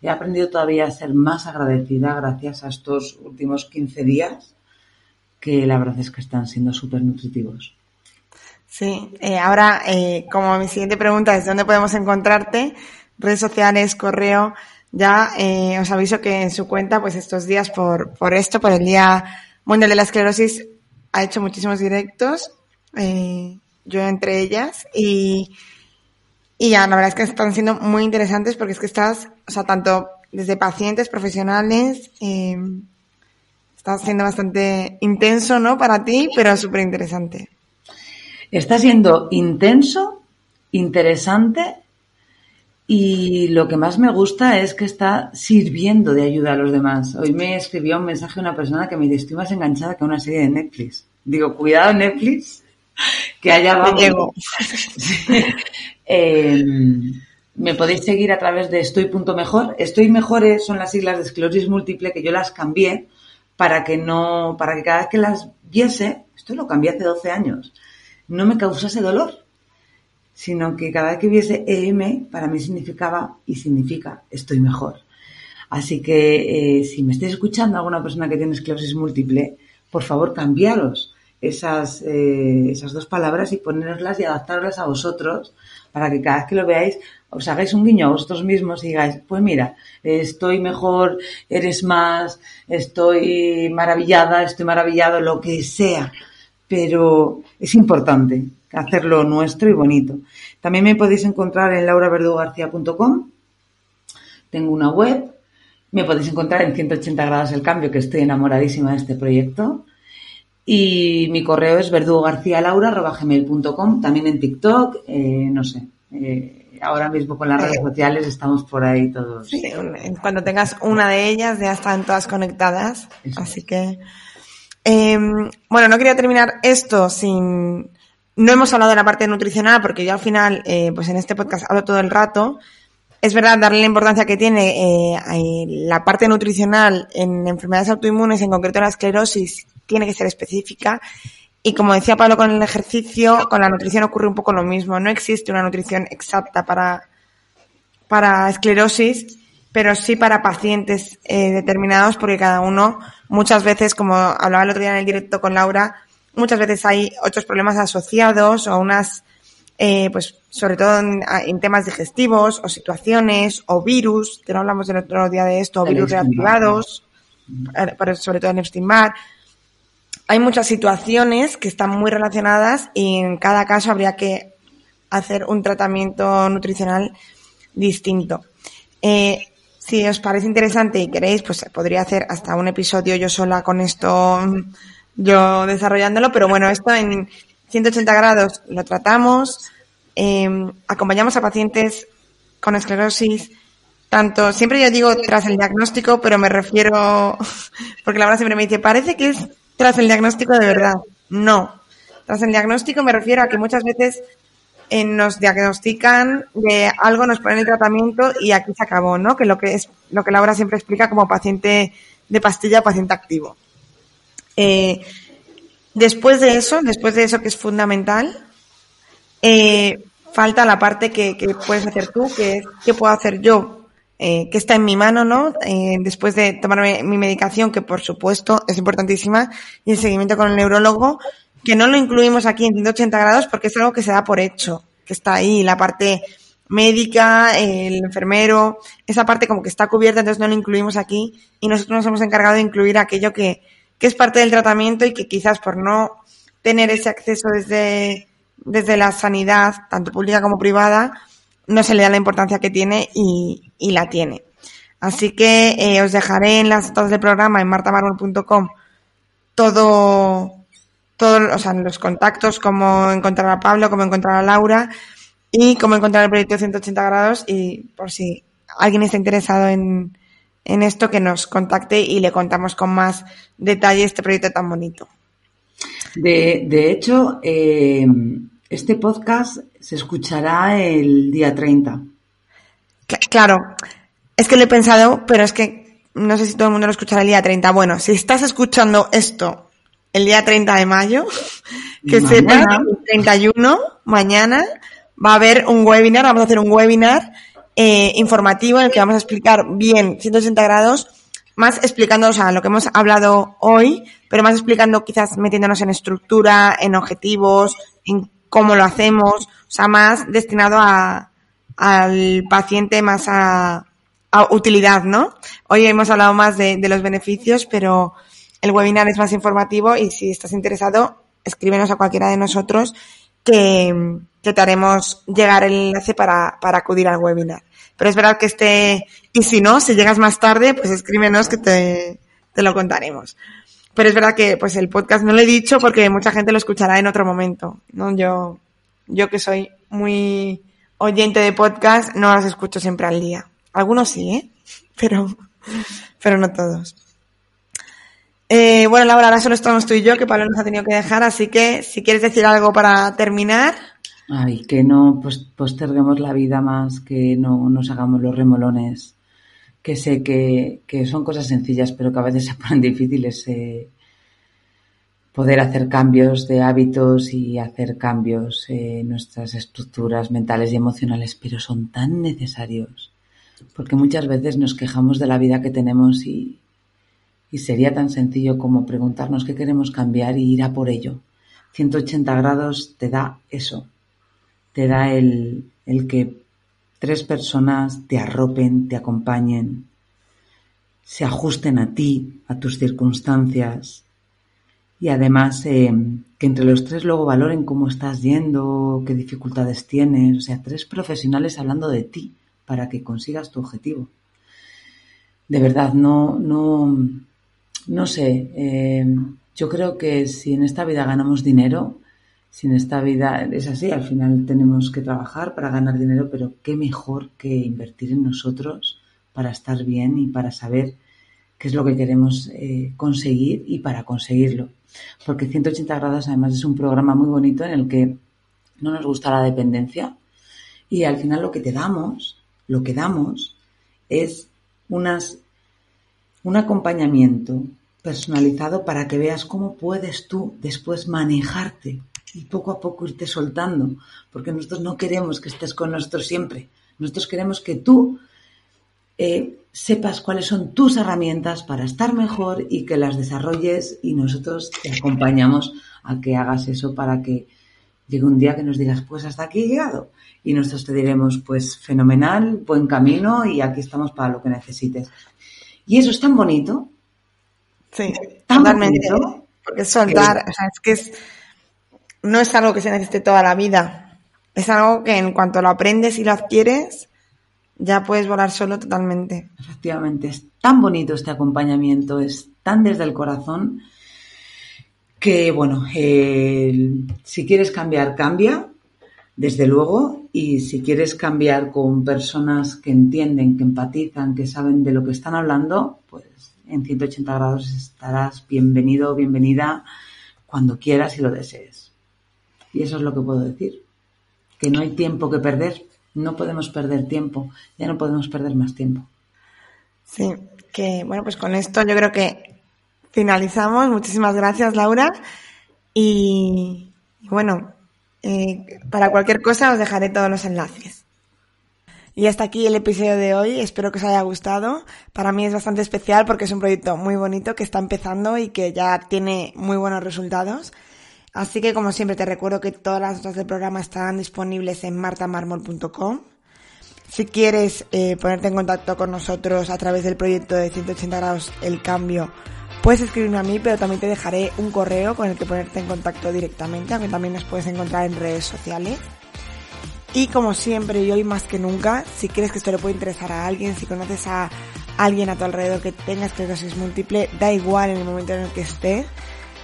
he aprendido todavía a ser más agradecida gracias a estos últimos 15 días que la verdad es que están siendo súper nutritivos. Sí, eh, ahora, eh, como mi siguiente pregunta es dónde podemos encontrarte, redes sociales, correo, ya eh, os aviso que en su cuenta, pues estos días por, por esto, por el Día Mundial de la Esclerosis, ha hecho muchísimos directos, eh, yo entre ellas, y, y ya, la verdad es que están siendo muy interesantes porque es que estás, o sea, tanto desde pacientes, profesionales, eh, está siendo bastante intenso, ¿no? Para ti, pero súper interesante. Está siendo intenso, interesante y lo que más me gusta es que está sirviendo de ayuda a los demás. Hoy me escribió un mensaje una persona que me dice, estoy más enganchada que una serie de Netflix. Digo, cuidado Netflix, <laughs> que allá vamos. eh, <laughs> me podéis seguir a través de estoy.mejor. Estoy mejor son las siglas de esclerosis múltiple que yo las cambié para que no, para que cada vez que las viese, esto lo cambié hace 12 años, no me causase dolor, sino que cada vez que viese EM para mí significaba y significa estoy mejor. Así que eh, si me estáis escuchando alguna persona que tiene esclerosis múltiple, por favor cambiaros esas, eh, esas dos palabras y poneroslas y adaptarlas a vosotros para que cada vez que lo veáis os hagáis un guiño a vosotros mismos y digáis, pues mira, estoy mejor, eres más, estoy maravillada, estoy maravillado, lo que sea pero es importante hacerlo nuestro y bonito. También me podéis encontrar en lauraverdugarcía.com. Tengo una web. Me podéis encontrar en 180 grados el cambio, que estoy enamoradísima de este proyecto. Y mi correo es verdugogarcialaura.gmail.com. También en TikTok, eh, no sé. Eh, ahora mismo con las redes sociales estamos por ahí todos. Sí, cuando tengas una de ellas ya están todas conectadas. Así que Em, bueno, no quería terminar esto sin... No hemos hablado de la parte nutricional porque yo al final, eh, pues en este podcast hablo todo el rato. Es verdad, darle la importancia que tiene eh, la parte nutricional en enfermedades autoinmunes, en concreto la esclerosis, tiene que ser específica. Y como decía Pablo con el ejercicio, con la nutrición ocurre un poco lo mismo. No existe una nutrición exacta para, para esclerosis, pero sí para pacientes eh, determinados porque cada uno muchas veces, como hablaba el otro día en el directo con Laura, muchas veces hay otros problemas asociados o unas, eh, pues sobre todo en, temas digestivos o situaciones o virus, que no hablamos el otro día de esto, o virus reactivados, eh, sobre todo en Epstein-Barr. Hay muchas situaciones que están muy relacionadas y en cada caso habría que hacer un tratamiento nutricional distinto. Eh, si os parece interesante y queréis, pues podría hacer hasta un episodio yo sola con esto, yo desarrollándolo, pero bueno, esto en 180 grados lo tratamos, em, acompañamos a pacientes con esclerosis, tanto, siempre yo digo tras el diagnóstico, pero me refiero, <laughs> porque la verdad siempre me dice, parece que es tras el diagnóstico de verdad. No. Tras el diagnóstico me refiero a que muchas veces eh, nos diagnostican de algo, nos ponen el tratamiento y aquí se acabó, ¿no? Que lo que es lo que Laura siempre explica como paciente de pastilla, paciente activo. Eh, después de eso, después de eso que es fundamental, eh, falta la parte que, puedes hacer tú, que es qué puedo hacer yo, que está en mi mano, ¿no? después de tomarme mi medicación, que por supuesto es importantísima, y el seguimiento con el neurólogo, que no lo incluimos aquí en 180 grados porque es algo que se da por hecho, que está ahí, la parte médica, el enfermero, esa parte como que está cubierta, entonces no lo incluimos aquí y nosotros nos hemos encargado de incluir aquello que, que es parte del tratamiento y que quizás por no tener ese acceso desde, desde la sanidad, tanto pública como privada, no se le da la importancia que tiene y, y la tiene. Así que eh, os dejaré en las notas del programa en martamarmol.com todo, todo, o sea, los contactos, cómo encontrar a Pablo, cómo encontrar a Laura y cómo encontrar el proyecto 180 grados y por si alguien está interesado en, en esto, que nos contacte y le contamos con más detalle este proyecto tan bonito. De, de hecho, eh, este podcast se escuchará el día 30. Claro, es que lo he pensado, pero es que no sé si todo el mundo lo escuchará el día 30. Bueno, si estás escuchando esto el día 30 de mayo, <laughs> que sepas el 31, mañana, va a haber un webinar, vamos a hacer un webinar eh, informativo en el que vamos a explicar bien 180 grados, más explicando, o sea, lo que hemos hablado hoy, pero más explicando quizás metiéndonos en estructura, en objetivos, en cómo lo hacemos, o sea, más destinado a, al paciente, más a, a utilidad, ¿no? Hoy hemos hablado más de, de, los beneficios, pero el webinar es más informativo y si estás interesado, escríbenos a cualquiera de nosotros que, que te haremos llegar el enlace para, para acudir al webinar. Pero es verdad que este, y si no, si llegas más tarde, pues escríbenos que te, te lo contaremos. Pero es verdad que pues el podcast no lo he dicho porque mucha gente lo escuchará en otro momento, ¿no? Yo, yo que soy muy oyente de podcast, no los escucho siempre al día. Algunos sí, ¿eh? <laughs> Pero, pero no todos. Eh, bueno, Laura, ahora solo estamos tú y yo, que Pablo nos ha tenido que dejar, así que si quieres decir algo para terminar. Ay, que no posterguemos la vida más, que no nos hagamos los remolones, que sé que, que son cosas sencillas, pero que a veces se ponen <laughs> difíciles eh, poder hacer cambios de hábitos y hacer cambios en nuestras estructuras mentales y emocionales, pero son tan necesarios, porque muchas veces nos quejamos de la vida que tenemos y, y sería tan sencillo como preguntarnos qué queremos cambiar y ir a por ello. 180 grados te da eso, te da el, el que tres personas te arropen, te acompañen, se ajusten a ti, a tus circunstancias y además eh, que entre los tres luego valoren cómo estás yendo, qué dificultades tienes, o sea, tres profesionales hablando de ti para que consigas tu objetivo. De verdad, no, no, no sé, eh, yo creo que si en esta vida ganamos dinero, si en esta vida es así, al final tenemos que trabajar para ganar dinero, pero qué mejor que invertir en nosotros para estar bien y para saber qué es lo que queremos eh, conseguir y para conseguirlo. Porque 180 grados además es un programa muy bonito en el que no nos gusta la dependencia y al final lo que te damos, lo que damos es unas, un acompañamiento personalizado para que veas cómo puedes tú después manejarte y poco a poco irte soltando, porque nosotros no queremos que estés con nosotros siempre. Nosotros queremos que tú eh, sepas cuáles son tus herramientas para estar mejor y que las desarrolles y nosotros te acompañamos a que hagas eso para que llegue un día que nos digas, pues hasta aquí he llegado. Y nosotros te diremos, pues fenomenal, buen camino y aquí estamos para lo que necesites. Y eso es tan bonito. Sí, totalmente. Bonito, porque soltar, que... o sea, es que es, no es algo que se necesite toda la vida. Es algo que en cuanto lo aprendes y lo adquieres, ya puedes volar solo totalmente. Efectivamente, es tan bonito este acompañamiento, es tan desde el corazón que, bueno, eh, si quieres cambiar, cambia, desde luego, y si quieres cambiar con personas que entienden, que empatizan, que saben de lo que están hablando, pues en 180 grados estarás bienvenido o bienvenida cuando quieras y lo desees. Y eso es lo que puedo decir, que no hay tiempo que perder, no podemos perder tiempo, ya no podemos perder más tiempo. Sí, que bueno, pues con esto yo creo que finalizamos. Muchísimas gracias, Laura. Y, bueno, eh, para cualquier cosa os dejaré todos los enlaces. Y hasta aquí el episodio de hoy. Espero que os haya gustado. Para mí es bastante especial porque es un proyecto muy bonito que está empezando y que ya tiene muy buenos resultados. Así que como siempre te recuerdo que todas las notas del programa están disponibles en martamarmol.com. Si quieres eh, ponerte en contacto con nosotros a través del proyecto de 180 grados El Cambio, puedes escribirme a mí, pero también te dejaré un correo con el que ponerte en contacto directamente, aunque también nos puedes encontrar en redes sociales. Y como siempre, y hoy más que nunca, si crees que esto le puede interesar a alguien, si conoces a alguien a tu alrededor que tenga esclerosis múltiple, da igual en el momento en el que esté,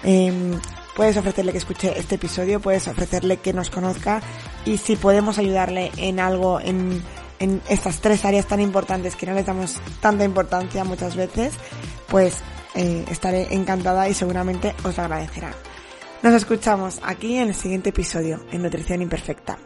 em, puedes ofrecerle que escuche este episodio, puedes ofrecerle que nos conozca y si podemos ayudarle en algo, en, estas tres áreas tan importantes que no le damos tanta importancia muchas veces, pues eh, estaré encantada y seguramente os agradecerá. Nos escuchamos aquí en el siguiente episodio, en Nutrición Imperfecta.